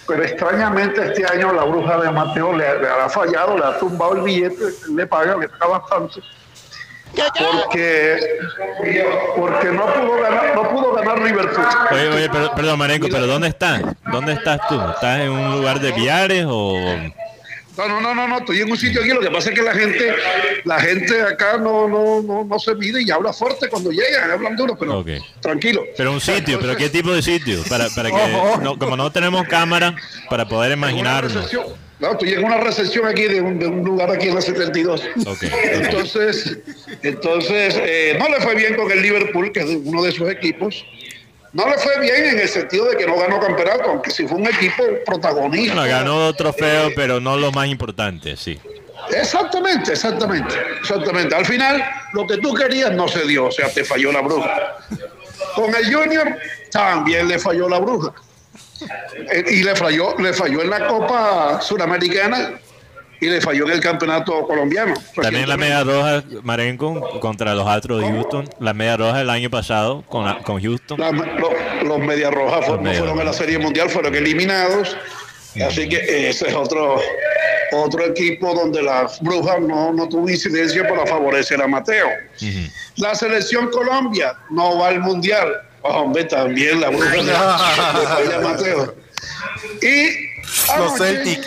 Pero extrañamente este año la bruja de Mateo le, le ha fallado, le ha tumbado el billete, le paga, le paga bastante. Porque, porque no pudo ganar, no pudo ganar Liverpool. Oye, oye, perdón, Marenco, pero ¿dónde estás? ¿Dónde estás tú? ¿Estás en un lugar de viares o...? No, no, no, no, no, estoy en un sitio aquí. Lo que pasa es que la gente, la gente acá no, no, no, no se mide y habla fuerte cuando llegan, hablan duro, pero tranquilo. Pero un sitio, pero ¿qué tipo de sitio? Para, para que, no, como no tenemos cámara, para poder imaginarnos. No, estoy en una recepción aquí de un, de un lugar aquí en la 72. Ok, Entonces, entonces eh, no le fue bien con el Liverpool, que es uno de sus equipos. No le fue bien en el sentido de que no ganó campeonato, aunque sí fue un equipo protagonista. Bueno, ganó trofeos, pero no los más importantes, sí. Exactamente, exactamente, exactamente. Al final, lo que tú querías no se dio, o sea, te falló la bruja. Con el Junior también le falló la bruja. Eh, Y le falló, le falló en la Copa Suramericana y le falló en el Campeonato Colombiano. También la media roja, Marenco, contra los Astros de Houston. La media roja el año pasado con, la- con Houston. La- lo- los Media Rojas fue- no Media fueron a la. Serie Mundial, fueron eliminados. Así que ese es otro, otro equipo donde la bruja no, no tuvo incidencia para favorecer a Mateo. La selección Colombia no va al Mundial. Hombre, también la bruja le- le falla a Mateo. Y Los Celtic.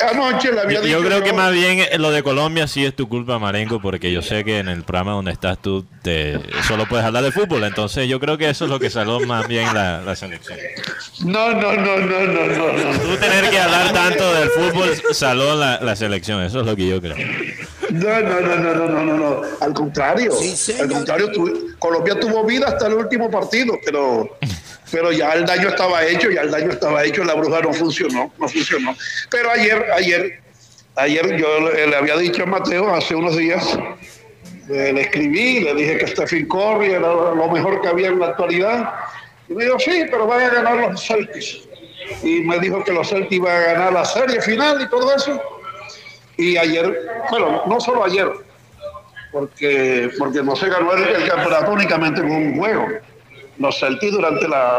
Anoche le había Yo, dicho yo creo que más bien eh, lo de Colombia sí es tu culpa, Marenco, porque yo sé que en el programa donde estás tú te, solo puedes hablar de fútbol. Entonces yo creo que eso es lo que saló más bien la, la selección. No, no, no, no, no, no, no. Tú tener que hablar tanto del fútbol saló la, la selección. Eso es lo que yo creo. No, no, no, no, no, no, no, no. Al contrario, al contrario, tu- Colombia tuvo vida hasta el último partido, pero, pero ya el daño estaba hecho, ya el daño estaba hecho, la bruja no funcionó, no funcionó. Pero ayer, ayer, ayer yo le, le había dicho a Mateo hace unos días, le escribí, le dije que Stephen Curry era lo mejor que había en la actualidad. Y me dijo, sí, pero van a ganar los Celtics. Y me dijo que los Celtics iban a ganar la serie final y todo eso. Y ayer, bueno, no solo ayer, porque, porque no se ganó el, campeonato únicamente con un juego. Los Celtics durante la...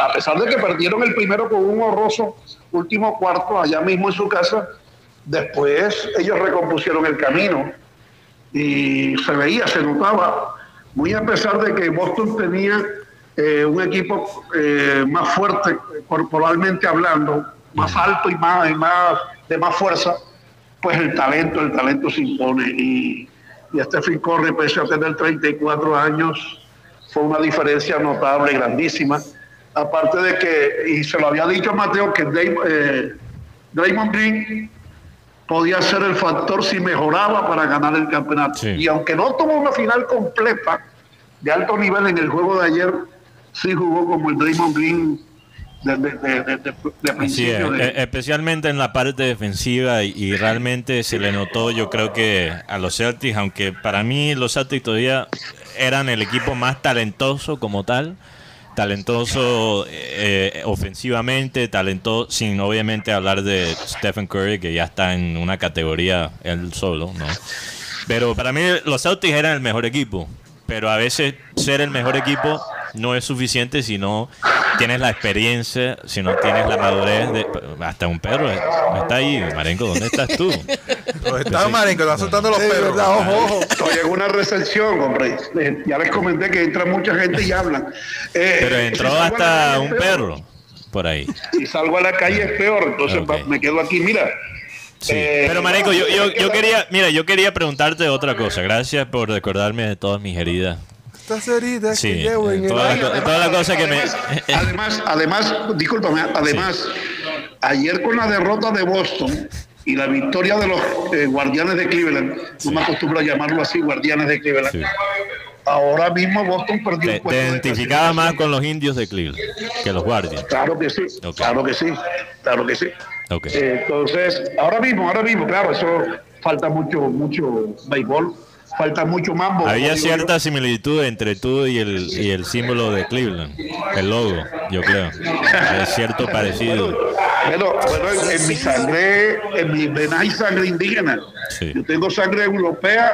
A pesar de que perdieron el primero con un horroroso último cuarto allá mismo en su casa, después ellos recompusieron el camino y se veía, se notaba, muy a pesar de que Boston tenía eh, un equipo eh, más fuerte corporalmente hablando, más alto y más, y más de más fuerza, pues el talento, el talento se impone. Y, y Stephen Curry, pese a tener 34 años, fue una diferencia notable, grandísima. Aparte de que, y se lo había dicho a Mateo, que Dave- eh, Draymond Green podía ser el factor si mejoraba para ganar el campeonato. Sí. Y aunque no tuvo una final completa de alto nivel en el juego de ayer, sí jugó como el Draymond Green de, de, de, de- de- de Así es, principio. de- e- especialmente en la parte defensiva y, y realmente se le notó, yo creo que a los Celtics, aunque para mí los Celtics todavía eran el equipo más talentoso como tal, talentoso eh, ofensivamente, talentoso, sin obviamente hablar de Stephen Curry, que ya está en una categoría él solo, ¿no? Pero para mí los Celtics eran el mejor equipo. Pero a veces ser el mejor equipo no es suficiente si no tienes la experiencia, si no tienes la madurez de... Hasta un perro está ahí. Marenco, ¿dónde estás tú? Está Marenco, está soltando los perros. ojo, ojo. Estoy en una recepción, hombre. Eh, Ya les comenté que entra mucha gente y hablan. Eh, Pero si entró la hasta un perro por ahí. Si salgo a la calle es peor, entonces me quedo aquí. Mira. Sí. eh, Pero Marenco, yo, yo, yo quería, mira, yo quería preguntarte otra cosa. Gracias por recordarme de todas mis heridas. Estas heridas Sí, que llevo en el todas alma. las co- toda la cosa que me... Además, además, además, discúlpame, además, ayer con la derrota de Boston y la victoria de los eh, guardianes de Cleveland, no me acostumbro a llamarlo así, guardianes de Cleveland. Sí. Ahora mismo Boston perdió Te, te de identificaba más con los indios de Cleveland que los Guardians. Claro que sí, claro que sí, claro que sí. Eh, Entonces, ahora mismo, ahora mismo, claro, eso falta mucho, mucho béisbol, falta mucho mambo. Había cierta similitud entre tú y el, y el símbolo de Cleveland, el logo, yo creo. Es cierto parecido. Bueno, bueno, en, en mi sangre, en mi vena hay sangre indígena. Sí. Yo tengo sangre europea,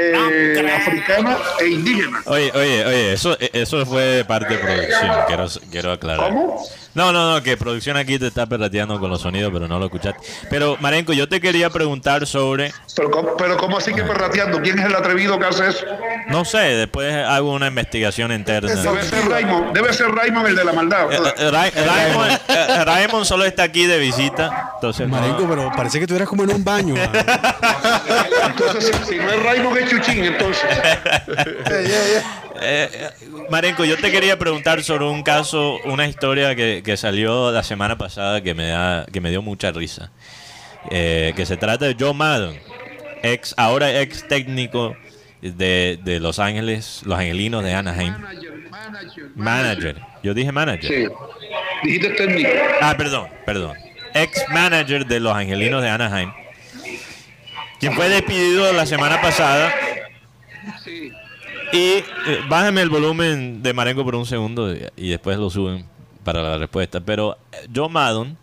eh, africana e indígena. Oye, oye, oye, eso, eso fue parte de producción, quiero, quiero aclarar. ¿Cómo? No, no, no, que producción aquí te está perrateando con los sonidos, pero no lo escuchaste. Pero, Marenco, yo te quería preguntar sobre, Pero, ¿cómo- pero ¿cómo así que perrateando? ¿Quién es el atrevido que hace eso? no sé, después hago una investigación interna. Debe ser Raymond, debe ser Raymond el de la maldad. Eh, eh, Ra- Raymond, eh, Raymond solo está aquí de visita, entonces no- Marenco, pero parece que tú eras como en un baño. Entonces, si, si no es Raymond, es Chuchín, entonces. Eh, Marenco, yo te quería preguntar sobre un caso, una historia que, que salió la semana pasada que me da, que me dio mucha risa. Eh, que se trata de Joe Madden, ex, ahora ex técnico de, de Los Ángeles, los angelinos de Anaheim. Manager. Yo dije manager. Sí. Dijiste técnico. Ah, perdón, perdón. Ex manager de los angelinos de Anaheim. Quien fue despedido la semana pasada. Y eh, bájame el volumen de Marengo por un segundo y, después lo suben para la respuesta. Pero eh, Joe Maddon,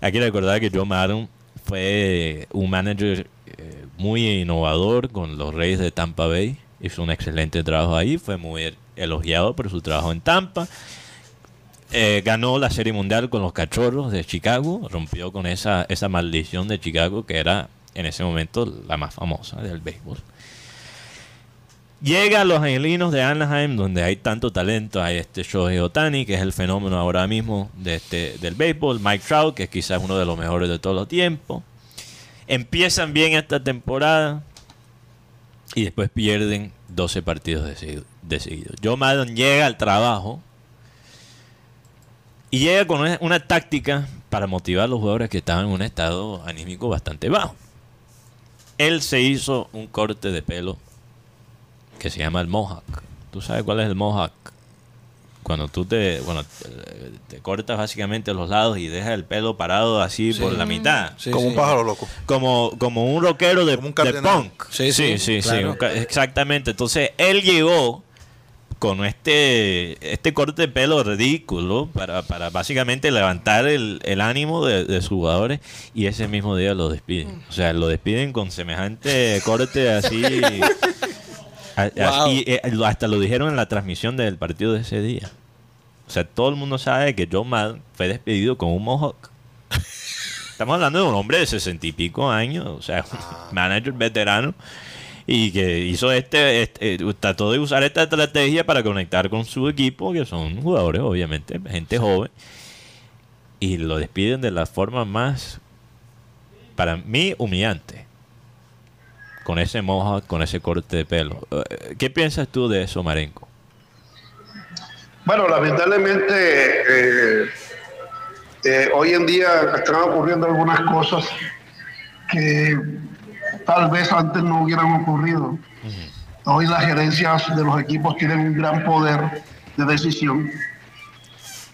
hay que recordar que Joe Maddon fue un manager eh, muy innovador con los Reyes de Tampa Bay. Hizo un excelente trabajo ahí, fue muy elogiado por su trabajo en Tampa. Eh, ganó la Serie Mundial con los Cachorros de Chicago, rompió con esa, esa maldición de Chicago que era en ese momento la más famosa del béisbol. Llega a los Angelinos de Anaheim, donde hay tanto talento. Hay este Shohei Otani, que es el fenómeno ahora mismo de este, del béisbol. Mike Trout, que es quizás uno de los mejores de todos los tiempos. Empiezan bien esta temporada y después pierden 12 partidos de seguido-. Joe Maddon llega al trabajo y llega con una, una táctica para motivar a los jugadores que estaban en un estado anímico bastante bajo. Él se hizo un corte de pelo que se llama el mohawk. ¿Tú sabes cuál es el mohawk? Cuando tú te, bueno, te, cortas básicamente los lados y dejas el pelo parado así por la mitad. Sí, como sí. un pájaro loco. Como, como un rockero de, Como un de cardenal. punk. Sí, sí, sí, sí, sí, claro. un exactamente. Entonces él llegó con este, este corte de pelo ridículo para, para básicamente levantar el, el ánimo de, de sus jugadores y ese mismo día lo despiden. O sea, lo despiden con semejante corte así. a- Wow. Eh, hasta lo dijeron en la transmisión del partido de ese día. O sea, todo el mundo sabe que John Madden fue despedido con un mohawk. Estamos hablando de un hombre de sesenta y pico años, o sea, un manager veterano, y que hizo este, este, eh, trató de usar esta estrategia para conectar con su equipo, que son jugadores, obviamente, gente joven, y lo despiden de la forma más, para mí, humillante. Con ese mohawk, con ese corte de pelo. Eh, ¿Qué piensas tú de eso, Marenco? Bueno, lamentablemente eh, eh, hoy en día están ocurriendo algunas cosas que tal vez antes no hubieran ocurrido. Hoy las gerencias de los equipos tienen un gran poder de decisión.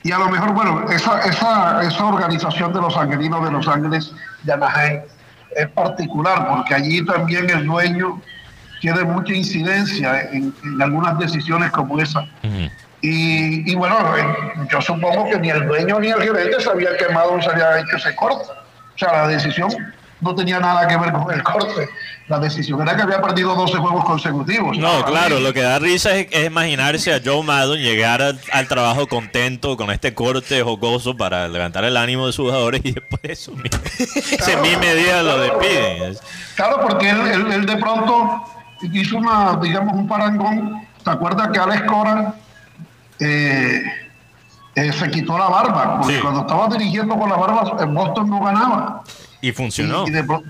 Y a lo mejor, bueno, esa, esa, esa organización de los angelinos de Los Ángeles de Anaheim es particular porque allí también el dueño tiene mucha incidencia en, algunas decisiones como esa. Y, bueno, yo supongo que ni el dueño ni el gerente sabían que Madon se había hecho ese corte. O sea, la decisión no tenía nada que ver con el corte. La decisión era que había perdido 12 juegos consecutivos. No, claro, lo que da risa es, es imaginarse a Joe Maddon llegar al, al trabajo contento con este corte jocoso para levantar el ánimo de sus jugadores y después eso, mi- ese mismo día lo despiden. Es- Claro, porque él, él- él de pronto hizo una, digamos, un parangón. ¿Te acuerdas que Alex Cora eh, eh, se quitó la barba? Porque Sí. cuando estaba dirigiendo con la barba, en Boston no ganaba. Y funcionó. Y, y de pronto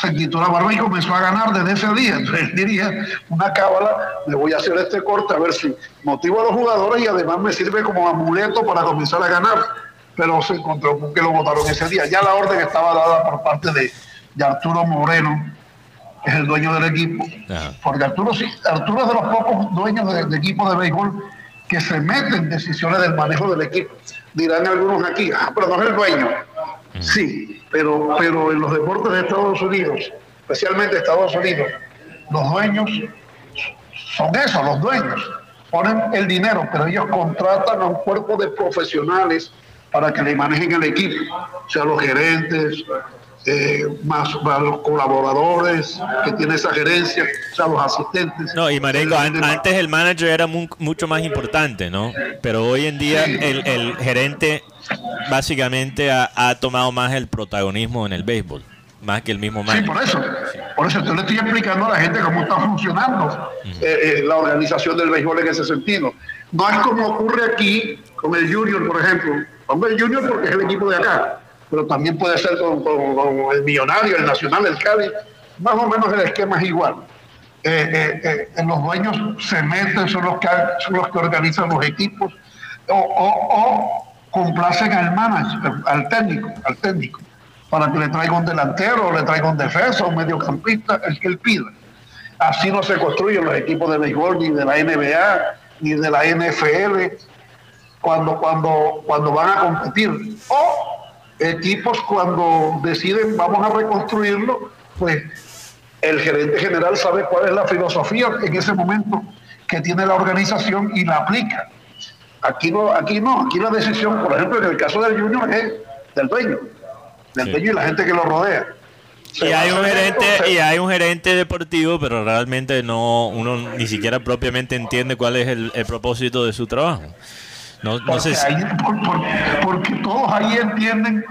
se quitó la barba y comenzó a ganar desde ese día. Entonces diría, una cábala, me voy a hacer este corte a ver si motivo a los jugadores y además me sirve como amuleto para comenzar a ganar. Pero se encontró con que lo votaron ese día. Ya la orden estaba dada por parte de, de Arturo Moreno, que es el dueño del equipo. Ajá. Porque Arturo, sí, Arturo es de los pocos dueños de, de equipo de béisbol que se meten en decisiones del manejo del equipo. Dirán algunos aquí, ah, pero no es el dueño. Sí, pero, pero en los deportes de Estados Unidos, especialmente Estados Unidos, los dueños son eso, los dueños. Ponen el dinero, pero ellos contratan a un cuerpo de profesionales para que le manejen el equipo, o sea, los gerentes, eh, más, más los colaboradores que tiene esa gerencia, o sea, los asistentes. No, y Marengo, an- antes el manager era mu- mucho más importante, ¿no? Pero hoy en día el, el gerente básicamente ha, ha tomado más el protagonismo en el béisbol, más que el mismo Sí, manager. por eso. Por eso yo le estoy explicando a la gente cómo está funcionando eh, eh, la organización del béisbol en ese sentido. No es como ocurre aquí con el Junior, por ejemplo. Con el Junior porque es el equipo de acá, pero también puede ser con, el Millonario, el Nacional, el Cali. Más o menos el esquema es igual. Eh, eh, eh, los dueños se meten, son los que, son los que organizan los equipos o, o- o complacen al manager, al técnico, al técnico, para que le traiga un delantero, le traiga un defensa, un mediocampista, el que él pida. Así no se construyen los equipos de béisbol, ni de la NBA, ni de la NFL, cuando, cuando, cuando van a competir. O equipos cuando deciden vamos a reconstruirlo, pues el gerente general sabe cuál es la filosofía en ese momento que tiene la organización y la aplica. Aquí no, aquí no, aquí la decisión, por ejemplo, en el caso del Junior es del dueño, del Sí. dueño y la gente que lo rodea. Se Y hay un esto, gerente se- y hay un gerente deportivo, pero realmente no uno ni siquiera propiamente entiende cuál es el, el propósito de su trabajo. No, no sé Porque, si, ahí- por- por- porque todos ahí entienden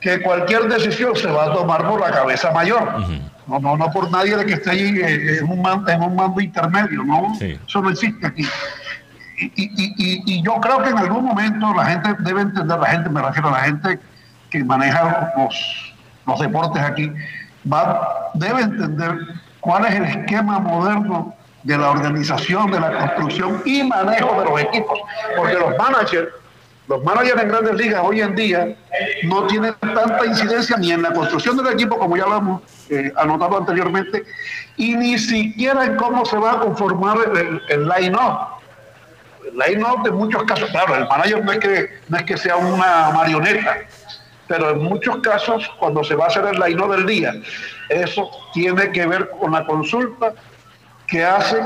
que cualquier decisión se va a tomar por la cabeza mayor. No, no, no por nadie de que esté ahí eh, en un, man- en un mando intermedio, ¿no? Sí. Eso no existe aquí. Y, y- y- y- y yo creo que en algún momento la gente debe entender, la gente, me refiero a la gente que maneja los, los deportes aquí, va, debe entender cuál es el esquema moderno de la organización, de la construcción y manejo de los equipos. Porque los managers, los managers en grandes ligas hoy en día no tienen tanta incidencia ni en la construcción del equipo, como ya lo hemos eh, anotado anteriormente, y ni siquiera en cómo se va a conformar el, el line-up. El line-up en muchos casos, claro, el manager no es, que, no es que sea una marioneta, pero en muchos casos, cuando se va a hacer el line-up del día, eso tiene que ver con la consulta que hacen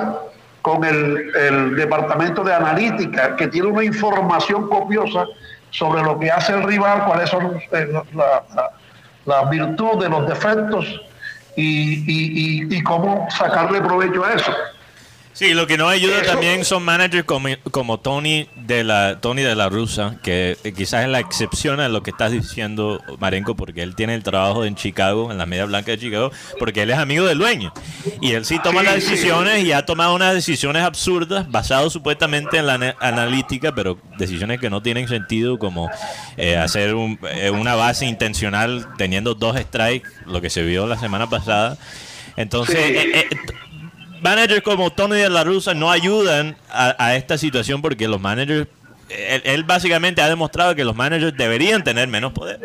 con el, el departamento de analítica, que tiene una información copiosa sobre lo que hace el rival, cuáles son eh, la- la- las virtudes, los defectos y cómo sacarle provecho a eso. Sí, lo que no ayuda también son managers como, como Tony de la Tony de la Rusa, que eh, quizás es la excepción a lo que estás diciendo, Marenco, porque él tiene el trabajo en Chicago, en la media blanca de Chicago, porque él es amigo del dueño. Y él sí toma las decisiones y ha tomado unas decisiones absurdas, basado supuestamente en la ana- analítica, pero decisiones que no tienen sentido, como eh, hacer un- eh, una base intencional teniendo dos strikes, lo que se vio la semana pasada. Entonces, Sí. eh, eh, managers como Tony de la Rusa no ayudan a, a esta situación porque los managers, él, él básicamente ha demostrado que los managers deberían tener menos poder.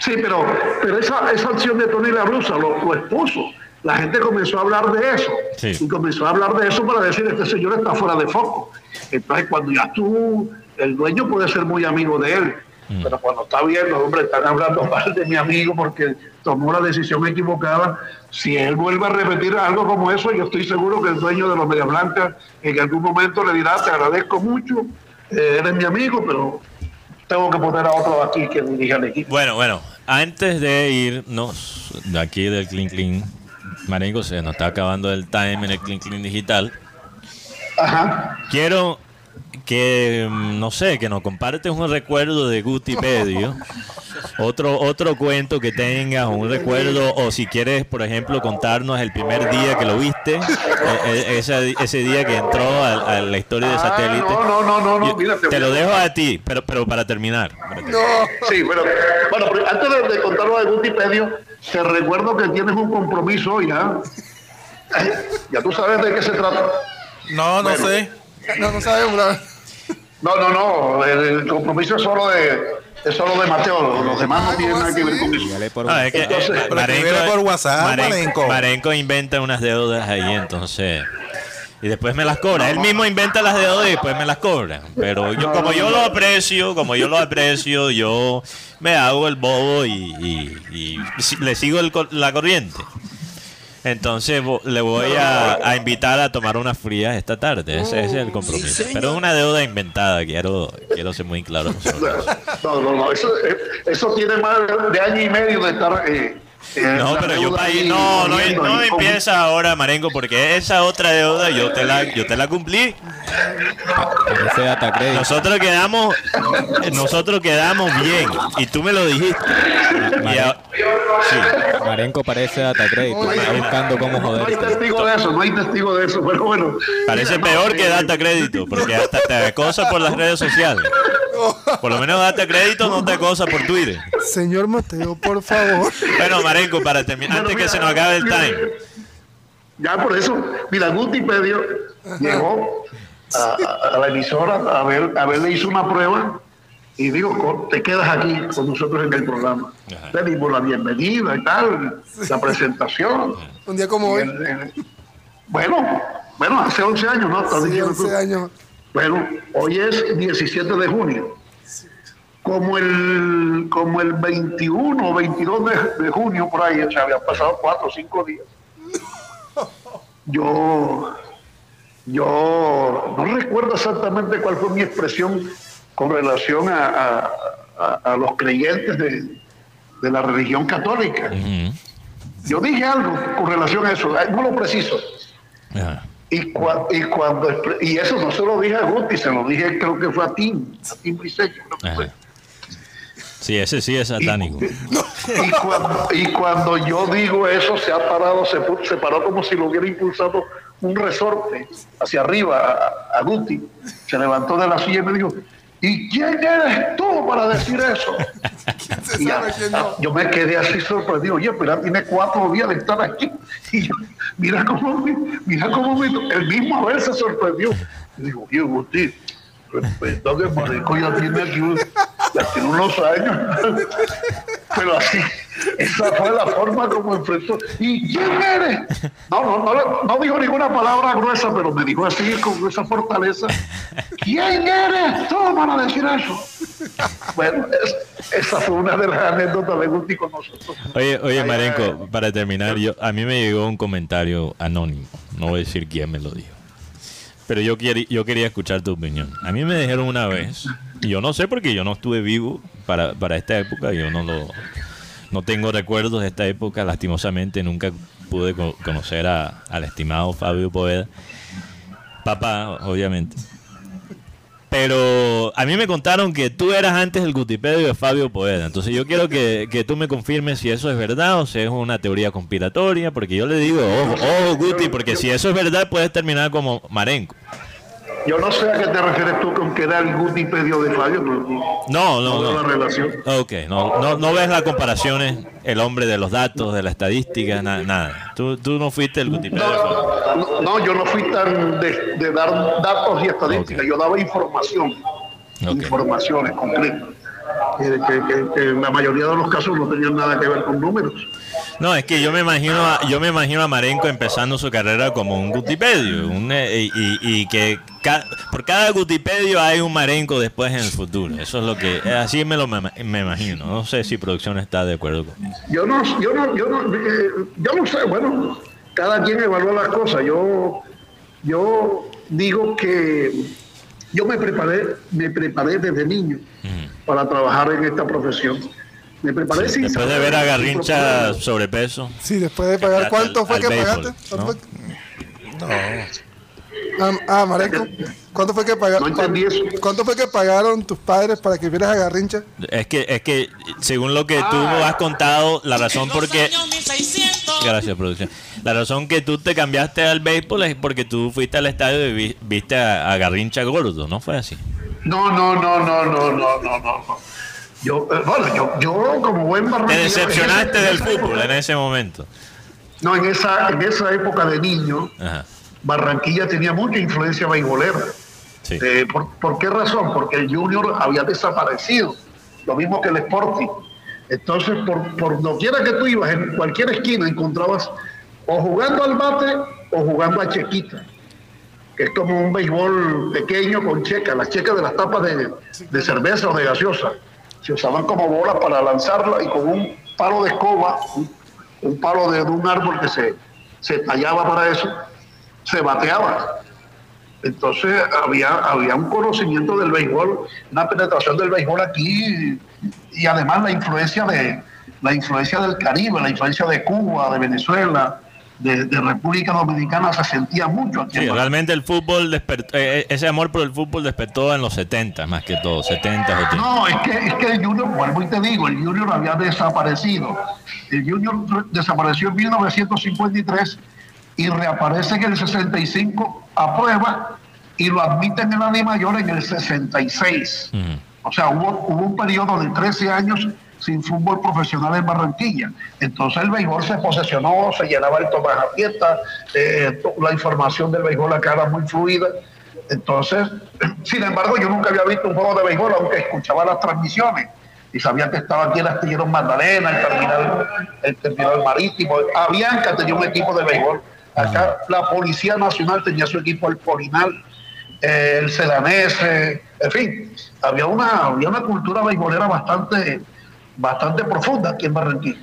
Sí, pero, pero esa, esa acción de Tony La Russa lo, lo expuso. La gente comenzó a hablar de eso. Sí. Y comenzó a hablar de eso para decir, este señor está fuera de foco. Entonces, cuando ya tú, el dueño puede ser muy amigo de él. Pero cuando está bien, los hombres están hablando mal de mi amigo porque tomó la decisión equivocada. Si él vuelve a repetir algo como eso, yo estoy seguro que el dueño de los Media Blancas en algún momento le dirá, te agradezco mucho, eh, eres mi amigo, pero tengo que poner a otro aquí que dirija el equipo. Bueno, bueno, antes de irnos de aquí del Clean Clean, Marengo, se nos está acabando el time en el Clean Clean digital. Ajá. Quiero que, mm, no sé, que nos compartes un recuerdo de Gutipedio. Otro, otro cuento que tengas, un recuerdo, o si quieres, por ejemplo, contarnos el primer día que lo viste, eh, eh, ese, ese día que entró a, a la historia de Ah, satélite. no, no, no, no, no, mira, te te lo dejo a ti, pero, pero para terminar. para terminar. Sí, pero bueno, pero antes de, de contarlo de Gutipedio, te recuerdo que tienes un compromiso hoy, ¿ah? Ya tú sabes de qué se trata. No, no Bueno. sé. No, no sabemos. la- No, no, no, el, el compromiso es solo de, es solo de Mateo, los demás no tienen nada que ver con eso. Ah, es que, Entonces, eh, por WhatsApp, Marenco. Marenco inventa unas deudas ahí, entonces. Y después me las cobra. Él mismo inventa las deudas y después me las cobra. Pero yo, como yo lo aprecio, como yo lo aprecio, yo me hago el bobo y, y- y si- le sigo el la corriente. Entonces le voy a, a invitar a tomar unas frías esta tarde. Ese, ese es el compromiso. Pero es una deuda inventada. Quiero, quiero ser muy claro. No, no, no, eso, eh, eso tiene más de año y medio de estar... eh, No, pero yo deuda pa- ahí no, no, corriendo no y con- empieza ahora, Marengo, porque esa otra deuda yo te la, yo te la cumplí. Nosotros quedamos, nosotros quedamos bien y tú me lo dijiste. A- sí. Marenco parece data credit. Está buscando cómo No hay joder. testigo de eso, no hay testigo de eso, pero bueno. Parece peor que data crédito, porque hasta te acosa por las redes sociales. Por lo menos data crédito no te acosa por Twitter. Señor Mateo, por favor. Bueno, Marenco, para terminar, antes que se nos acabe el time. Ya por eso, mira, Gutipedio llegó a, a- a la emisora a ver, a ver, le hizo una prueba y digo, "Co- te quedas aquí con nosotros en el programa. Ajá. Le dimos la bienvenida y tal, la presentación. Un día como hoy. El- el- bueno, bueno, hace 11 años, ¿no? Estás Sí, diciendo tú. 11 años. Bueno, hoy es 17 de junio. Como el, como el 21 o 22 de, de junio, por ahí, o sea, habían pasado 4 o 5 días. yo, yo no recuerdo exactamente cuál fue mi expresión con relación a, a- a- a los creyentes de, de la religión católica. Yo dije algo con relación a eso, no lo preciso. Ajá. Y, cua- y cuando y eso no se lo dije a Guti, se lo dije creo que fue a Tim, a Tim Briseño. Sí, ese sí es satánico. Y cuando, y cuando yo digo eso, se ha parado, se, se paró como si lo hubiera impulsado un resorte hacia arriba a, a Guti. Se levantó de la silla y me dijo, ¿y quién eres tú para decir eso? Y ya, ah, yo me quedé así sorprendido. Oye, pero ya tiene cuatro días de estar aquí. Y yo, mira cómo, mira cómo el mismo a él se sorprendió. Y digo, oye, Guti, respeta que Marico ya tiene aquí, ya tiene unos años. Pero así, esa fue la forma como enfrentó. ¿Y quién eres? No, no, no, no dijo ninguna palabra gruesa, pero me dijo así con esa fortaleza. ¿Quién eres tú para decir eso? Bueno, es- esa fue una de las anécdotas de Guti con nosotros. Oye, oye, Marenco, para terminar, yo, a mí me llegó un comentario anónimo. No voy a decir quién me lo dijo. Pero yo, quería yo quería escuchar tu opinión. A mí me dijeron una vez, y yo no sé porque yo no estuve vivo para, para esta época, yo no lo no tengo recuerdos de esta época, lastimosamente nunca pude co- conocer a- al estimado Fabio Poveda. Papá, obviamente. Pero a mí me contaron que tú eras antes el Gutipedio de Fabio Poveda. Entonces yo quiero que, que tú me confirmes si eso es verdad o si es una teoría conspiratoria. Porque yo le digo, ojo, ojo Guti, porque si eso es verdad puedes terminar como Marenco. Yo no sé a qué te refieres tú con que era el Gutipedio de Fabio. No, No, no, la no. relación. No, no, no ves las comparaciones, el hombre de los datos, de la estadística, na- nada. Tú, tú no fuiste el Gutipedio de Fabio. No, no, yo no fui tan de, de dar datos y estadísticas, yo daba información, informaciones concretas, eh, que, que- que en la mayoría de los casos no tenían nada que ver con números. No, es que yo me imagino a, yo me imagino a Marenco empezando su carrera como un Gutipedio. un, eh, y, y- y que ca- por cada Gutipedio hay un Marenco después en el futuro. Eso es lo que. eh, Así me lo me, me imagino. No sé si producción está de acuerdo conmigo. Yo no, yo no, yo no, eh, yo no sé, bueno, cada quien evalúa las cosas. Yo, yo digo que yo me preparé, me preparé desde niño para trabajar en esta profesión. Me preparé sin Después de saber ver a Garrincha sobrepeso. Sí, después de pagar, Al- ¿cuánto fue al que béisbol, pagaste? ¿Cuánto ¿no? fue? Ah, ah, Marenco, ¿cuánto fue que No pagaron? entendí eso. ¿Cuánto fue que pagaron tus padres para que vieras a Garrincha? Es que, es que según lo que tú me has contado, la razón por qué. Gracias, producción. La razón que tú te cambiaste al béisbol es porque tú fuiste al estadio y vi- viste a, a Garrincha gordo, ¿no fue así? No, no, no, no, no, no, no, no. Yo, eh, bueno, yo, yo como buen Te barranquillero... decepcionaste en del fútbol en ese momento. No, en esa, en esa época de niño, Ajá. Barranquilla tenía mucha influencia beisbolera. Eh, ¿por, qué razón? Porque el Junior había desaparecido, lo mismo que el Sporting. Entonces, por, por doquiera que tú ibas, en cualquier esquina encontrabas o jugando al bate o jugando a chequita, que es como un béisbol pequeño con checa, las checas de las tapas de, de cerveza o de gaseosa. Se usaban como bolas para lanzarla y con un palo de escoba, un, palo de, de un árbol que se, se tallaba para eso, se bateaba. Entonces había, había un conocimiento del béisbol, una penetración del béisbol aquí y además la influencia de la influencia del Caribe, la influencia de Cuba, de Venezuela, de, de República Dominicana se sentía mucho aquí. Sí, realmente el fútbol despertó, eh, ese amor por el fútbol despertó en los 70 más que todo, 70, 80. No, es que, es que el Junior, vuelvo y te digo, el Junior había desaparecido. El Junior re- desapareció en 1953 y reaparece en el 65 a prueba y lo admiten en la Di Mayor en el 66. Ujú. O sea, hubo, hubo un periodo de 13 años sin fútbol profesional en Barranquilla. Entonces el béisbol se posesionó, se llenaba el Tomás eh, to- la información del béisbol acá era muy fluida. Entonces, sin embargo, yo nunca había visto un juego de béisbol, aunque escuchaba las transmisiones. Y sabía que estaba aquí el astillero Magdalena, el terminal, el terminal marítimo. Avianca tenía un equipo de béisbol. Acá la Policía Nacional tenía su equipo, el Polinal eh, el Sedanese, en fin, había una, había una cultura beisbolera bastante, bastante profunda aquí en Barranquilla.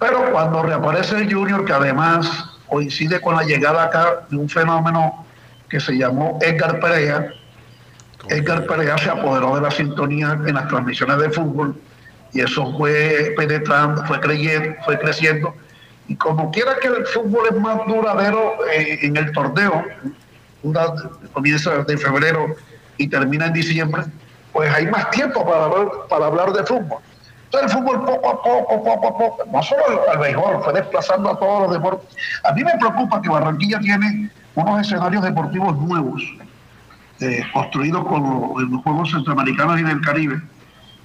Pero cuando reaparece el Junior, que además coincide con la llegada acá de un fenómeno que se llamó Edgar Perea. Edgar Perea se apoderó de la sintonía en las transmisiones de fútbol y eso fue penetrando, fue creyendo, fue creciendo. Y como quiera que el fútbol es más duradero eh, en el torneo, comienza de febrero y termina en diciembre, pues hay más tiempo para hablar, para hablar de fútbol. Entonces el fútbol poco a poco, poco a poco, no solo el béisbol, fue desplazando a todos los deportes. A mí me preocupa que Barranquilla tiene unos escenarios deportivos nuevos, eh, construidos con lo- en los Juegos Centroamericanos y del Caribe.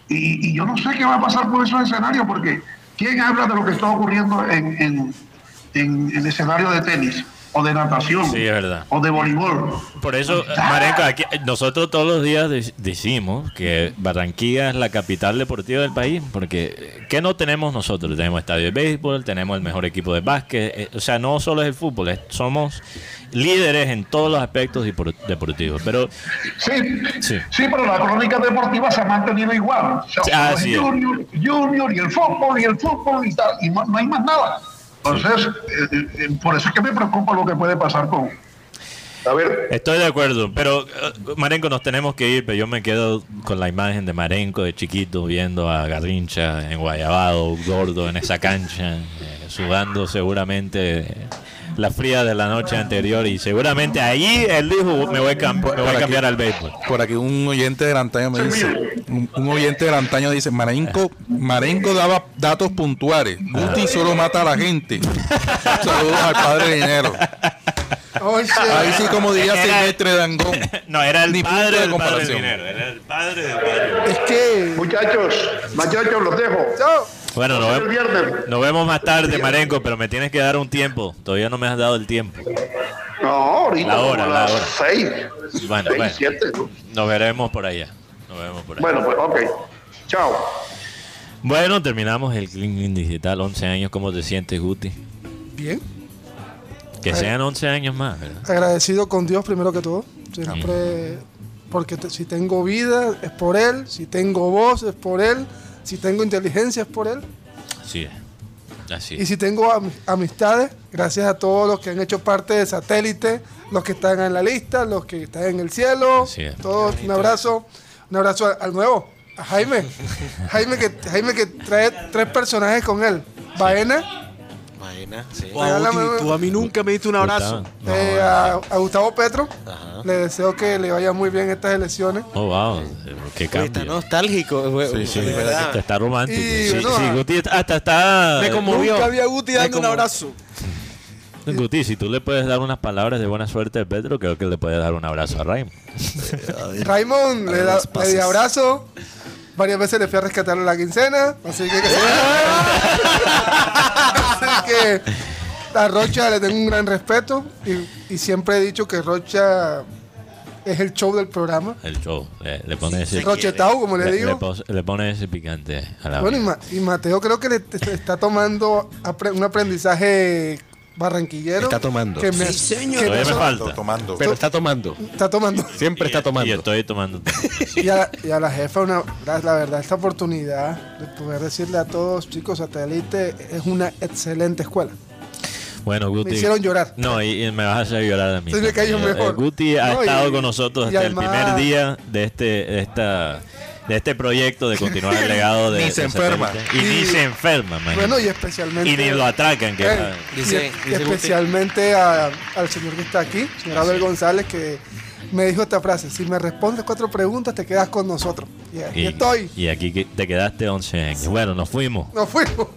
Y, y yo no sé qué va a pasar con esos escenarios, porque ¿quién habla de lo que está ocurriendo en, en, en el escenario de tenis o de natación Sí, es verdad. o de voleibol? Por eso, Marenco, aquí, nosotros todos los días de- decimos que Barranquilla es la capital deportiva del país, porque eh, ¿qué no tenemos nosotros? Tenemos estadio de béisbol, tenemos el mejor equipo de básquet, eh, o sea, no solo es el fútbol, es- somos líderes en todos los aspectos depor- deportivos, pero Sí, Sí. sí, pero la crónica deportiva se ha mantenido igual. O sea, Ah, sí. junior, junior y el fútbol y el fútbol y tal, y no, no hay más nada. Entonces, eh, eh, por eso es que me preocupa lo que puede pasar con... A estoy de acuerdo, pero eh, Marenco nos tenemos que ir, pero yo me quedo con la imagen de Marenco de chiquito viendo a Garrincha en Guayabado, gordo en esa cancha, eh, sudando seguramente la fría de la noche anterior y seguramente ahí él dijo me voy a, cam- me voy a cambiar al béisbol. Por aquí un oyente del antaño me dice, un, un oyente del antaño dice, Marenco, Marenco daba datos puntuales, Guti solo mata a la gente. Saludos al padre de dinero. Ahí sí como diría Silvestre Dangón. No, era el Ni punto de padre del padre del comparación. dinero, era el padre del padre. es que. muchachos, muchachos, los dejo. Chao. Bueno, nos El vemos, viernes. nos vemos más tarde, Marenco, pero me tienes que dar un tiempo. Todavía no me has dado el tiempo. No, ahorita La hora, la las hora. seis, Bueno, seis, bueno. siete, ¿no? Nos veremos por allá. Nos vemos por allá. Bueno, pues ok. Chao. Bueno, terminamos el Clean Clean Digital. 11 años, ¿cómo te sientes, Guti? Bien. Que sean 11 años más, ¿verdad? Agradecido con Dios primero que todo. Siempre. Porque te- si tengo vida es por Él. Si tengo voz es por Él. Si tengo inteligencia es por Él. Sí, así. Y si tengo am- amistades, gracias a todos los que han hecho parte de satélite, los que están en la lista, los que están en el cielo, Así es. todos, un abrazo, un abrazo al, al nuevo, a Jaime, Jaime que, Jaime que trae tres personajes con él, Baena, Vaina, sí. Wow, tú a mí nunca me diste un abrazo. Gustavo. eh, a, a Gustavo Petro, Ajá. le deseo que le vaya muy bien estas elecciones. Oh, wow. Qué Uy, está cambio. nostálgico. güey. Sí, sí, verdad. está romántico. Y, Sí, bueno, sí, ah, Guti hasta está. Me conmovió. Nunca había Guti dando un abrazo. Guti, si tú le puedes dar unas palabras de buena suerte a Pedro, creo que le puedes dar un abrazo a Raymond. Raymond, le, da, di abrazo, varias veces le fui a rescatar la quincena, así que... así que a Rocha le tengo un gran respeto y, y siempre he dicho que Rocha es el show del programa. El show. Le, le pone ese. Rochetau, como le le, digo. le pos- le pone ese picante a la Bueno, y, vida. Ma- y Mateo creo que le está tomando apre- un aprendizaje barranquillero. Está tomando. Que me, Sí, señor. que me Todavía me so- falta. Tomando. Pero está tomando. Está tomando. Siempre está Y tomando. estoy tomando. Y a, y a la jefa, una, la, la verdad, esta oportunidad de poder decirle a todos, chicos, Satélite es una excelente escuela. Bueno, Guti. Me hicieron llorar. No, y, y me vas a hacer llorar a mí. Sí, me cayó también. mejor. Eh, Guti ha No, y- estado con nosotros y desde el primer día de este, de esta, de este proyecto de continuar el legado de. Ni se de enferma. Y, ni se enferma, man. Bueno, y especialmente. Y ni lo atracan, que Eh, Dice- y dice especialmente a- al señor que está aquí, señor Abel González, que me dijo esta frase: si me respondes cuatro preguntas, te quedas con nosotros. Y aquí y, estoy. y aquí te quedaste 11 años. Bueno, nos fuimos. Nos fuimos.